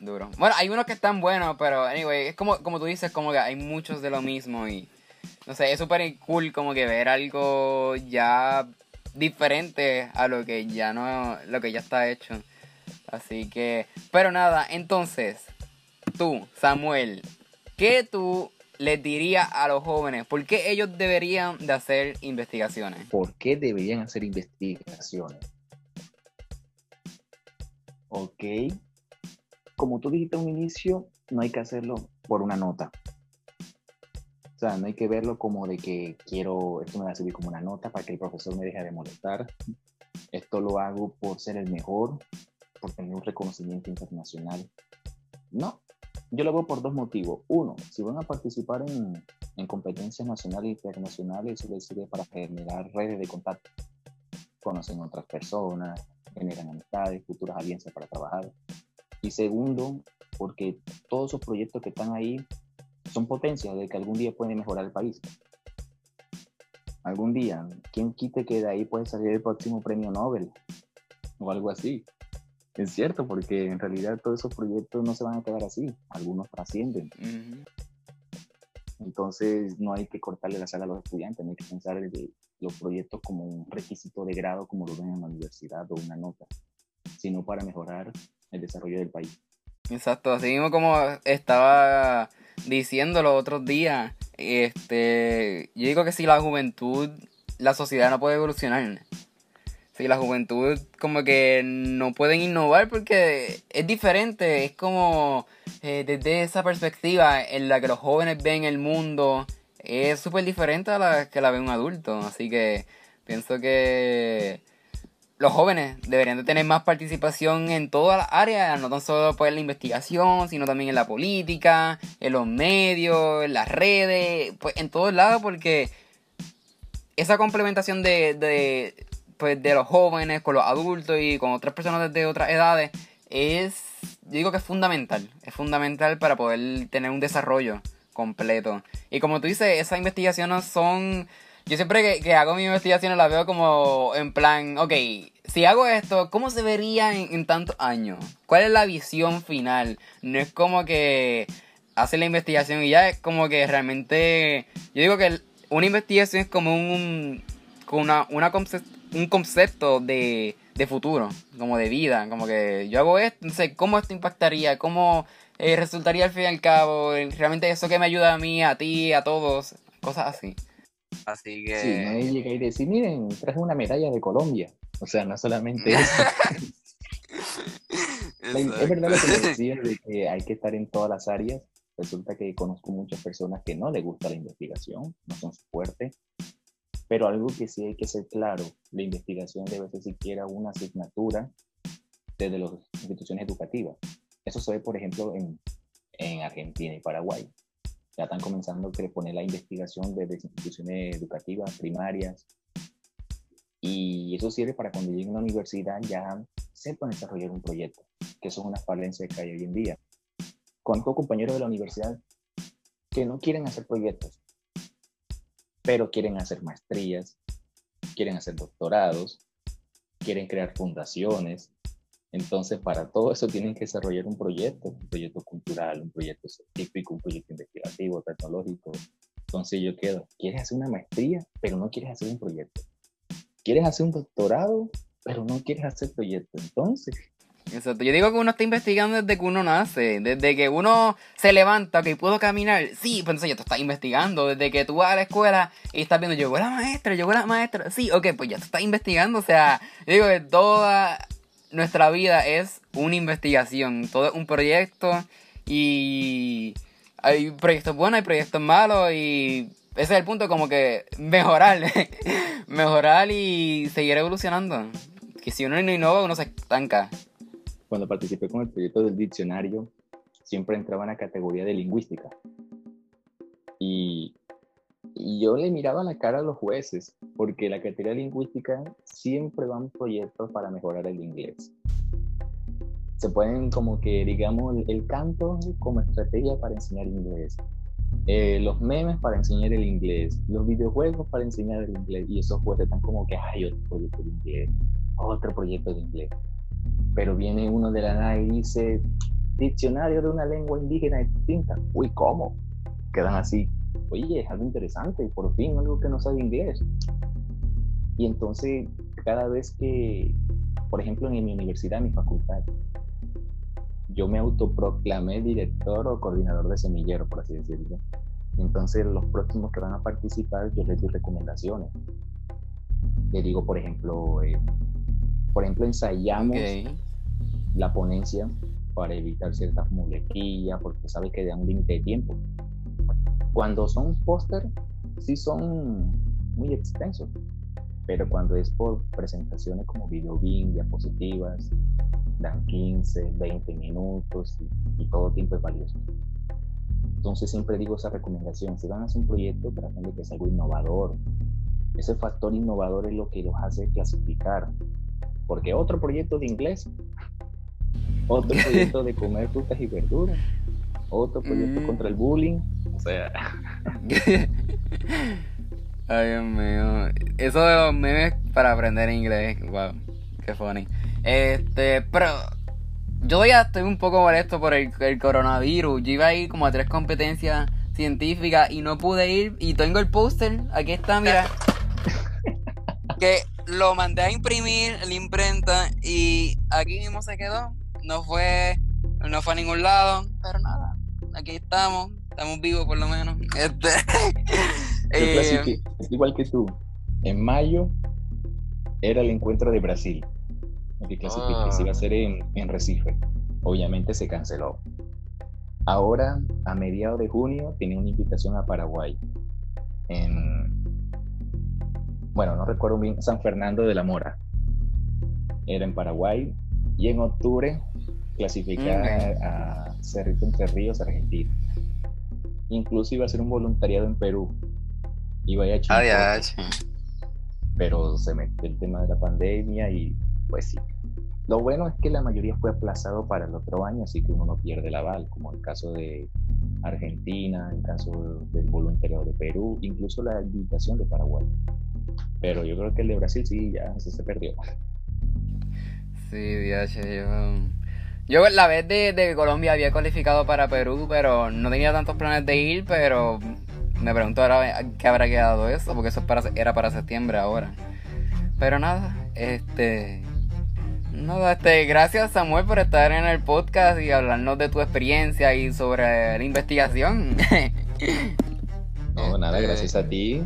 duro. Bueno, hay unos que están buenos, pero anyway, es como, como tú dices, como que hay muchos de lo mismo y no sé, es súper cool como que ver algo ya diferente a lo que ya no, lo que ya está hecho. Así que, pero nada, entonces, tú, Samuel, ¿qué tú les dirías a los jóvenes? ¿Por qué ellos deberían de hacer investigaciones? ¿Por qué deberían hacer investigaciones? Ok. Como tú dijiste un inicio, no hay que hacerlo por una nota. O sea, no hay que verlo como de que quiero, esto me va a servir como una nota para que el profesor me deje de molestar. Esto lo hago por ser el mejor, tener un reconocimiento internacional. No, yo lo hago por dos motivos. Uno, si van a participar en, en competencias nacionales e internacionales, eso les sirve para generar redes de contacto. Conocen otras personas, generan amistades, futuras alianzas para trabajar. Y segundo, porque todos esos proyectos que están ahí son potencias de que algún día puede mejorar el país. Algún día, ¿quién quite que de ahí puede salir el próximo premio Nobel? O algo así. Es cierto, porque en realidad todos esos proyectos no se van a quedar así, algunos trascienden. Entonces no hay que cortarle la sala a los estudiantes, no hay que pensar en los proyectos como un requisito de grado como lo ven en la universidad o una nota, sino para mejorar el desarrollo del país. Exacto, así mismo como estaba diciendo los otros días, este, yo digo que si la juventud, la sociedad no puede evolucionar. Si la juventud como que no pueden innovar porque es diferente, es como eh, desde esa perspectiva en la que los jóvenes ven el mundo, es súper diferente a la que la ve un adulto. Así que pienso que los jóvenes deberían de tener más participación en todas las áreas, no tan solo pues, en la investigación, sino también en la política, en los medios, en las redes, pues en todos lados, porque esa complementación de, de, pues, de los jóvenes con los adultos y con otras personas de otras edades es, yo digo que es fundamental, es fundamental para poder tener un desarrollo completo. Y como tú dices, esas investigaciones son yo siempre que, hago mi investigación la veo como en plan, ok, si hago esto, ¿cómo se vería en, en tantos años? ¿Cuál es la visión final? No es como que hace la investigación y ya es como que realmente, yo digo que una investigación es como un, una, una un concepto de, de futuro, como de vida, como que yo hago esto, no sé, ¿cómo esto impactaría? ¿Cómo eh, resultaría al fin y al cabo? Realmente eso que me ayuda a mí, a ti, a todos, cosas así. Así que... Sí, nadie llega y decir, miren, traje una medalla de Colombia. O sea, no solamente <laughs> eso. <laughs> es verdad lo que me decía de que hay que estar en todas las áreas. Resulta que conozco muchas personas que no les gusta la investigación, no son fuertes. Pero algo que sí hay que ser claro, la investigación debe ser siquiera una asignatura desde las instituciones educativas. Eso se ve, por ejemplo, en, en Argentina y Paraguay. Ya están comenzando a poner la investigación desde instituciones educativas, primarias. Y eso sirve para cuando lleguen a la universidad ya sepan desarrollar un proyecto, que eso es una que hay hoy en día. Conozco compañeros de la universidad que no quieren hacer proyectos, pero quieren hacer maestrías, quieren hacer doctorados, quieren crear fundaciones. Entonces, para todo eso tienen que desarrollar un proyecto, un proyecto cultural, un proyecto científico, un proyecto investigativo, tecnológico. Entonces yo quedo, ¿quieres hacer una maestría, pero no quieres hacer un proyecto? ¿Quieres hacer un doctorado, pero no quieres hacer proyecto? Entonces, Exacto. Yo digo que uno está investigando desde que uno nace, desde que uno se levanta, que puedo caminar. Sí, pues entonces ya tú estás investigando, desde que tú vas a la escuela y estás viendo, llegó la maestra, llegó la maestra. Sí, ok, pues ya tú estás investigando. O sea, yo digo que toda nuestra vida es una investigación, todo es un proyecto y hay proyectos buenos, hay proyectos malos y ese es el punto, como que mejorar, <laughs> mejorar y seguir evolucionando. Que si uno no innova, uno se estanca cuando participé con el proyecto del diccionario, siempre entraba en la categoría de lingüística. Y, yo le miraba la cara a los jueces, porque la categoría lingüística siempre van proyectos para mejorar el inglés. Se pueden como que, digamos, el, canto como estrategia para enseñar inglés. Eh, los memes para enseñar el inglés, los videojuegos para enseñar el inglés, y esos jueces están como que, hay otro proyecto de inglés, otro proyecto de inglés pero viene uno de la nada y dice, diccionario de una lengua indígena distinta. Uy, ¿cómo? Quedan así, oye, es algo interesante, por fin algo que no sabe inglés. Y entonces, cada vez que, por ejemplo, en mi universidad, en mi facultad, yo me autoproclamé director o coordinador de semillero, por así decirlo. Entonces, los próximos que van a participar, yo les doy recomendaciones. Le digo, por ejemplo, eh, por ejemplo, ensayamos la ponencia para evitar ciertas muletillas, porque sabe que da un límite de tiempo. Cuando son póster, sí son muy extensos, pero cuando es por presentaciones como videobin, diapositivas, dan 15, 20 minutos y, todo tiempo es valioso. Entonces siempre digo esa recomendación, si van a hacer un proyecto, traten de que sea algo innovador. Ese factor innovador es lo que los hace clasificar porque otro proyecto de inglés, otro <laughs> proyecto de comer frutas y verduras, otro proyecto mm. contra el bullying, o sea. <laughs> Ay, Dios mío. Eso de los memes para aprender inglés, wow, qué funny. Este, pero yo ya estoy un poco molesto por el, el coronavirus. Yo iba a ir como a tres competencias científicas y no pude ir. Y tengo el póster, aquí está, mira. <laughs> que lo mandé a imprimir en la imprenta y aquí mismo se quedó. No fue, no fue a ningún lado, pero nada, aquí estamos, estamos vivos por lo menos. <laughs> Este, <laughs> eh, igual que tú, en mayo era el encuentro de Brasil, que clasifiqué, se iba a ser en, en Recife. Obviamente se canceló. Ahora, a mediados de junio, tiene una invitación a Paraguay. En, bueno, no recuerdo bien, San Fernando de la Mora. Era en Paraguay. Y en octubre clasificar a Cerrito Entre Ríos, Argentina. Incluso iba a ser un voluntariado en Perú. Iba a ir a Chile. Pero se metió el tema de la pandemia y pues sí. Lo bueno es que la mayoría fue aplazado para el otro año, así que uno no pierde la aval, como el caso de Argentina, en caso del voluntariado de Perú, incluso la invitación de Paraguay. Pero yo creo que el de Brasil sí, ya se perdió. Sí, DH, yo... Yo la vez de, de, Colombia había cualificado para Perú, pero no tenía tantos planes de ir, pero me pregunto ahora qué habrá quedado eso, porque eso era para septiembre ahora. Pero nada, este... Nada, este, gracias Samuel por estar en el podcast y hablarnos de tu experiencia y sobre la investigación. <laughs> no, nada, gracias a ti.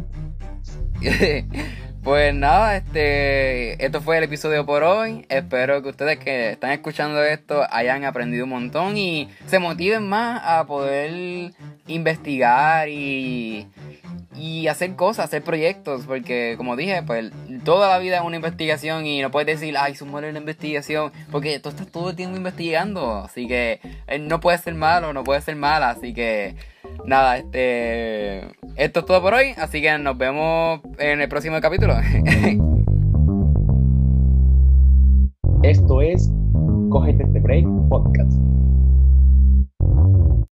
<laughs> Pues nada, este, esto fue el episodio por hoy. Espero que ustedes que están escuchando esto hayan aprendido un montón y se motiven más a poder investigar y, y hacer cosas, hacer proyectos, porque como dije, pues toda la vida es una investigación y no puedes decir, ay, sumo la investigación, porque tú estás todo el tiempo investigando, así que eh, no puede ser malo, no puede ser mala, así que nada, este. Esto es todo por hoy, así que nos vemos en el próximo capítulo. <laughs> Esto es Cógete este break podcast.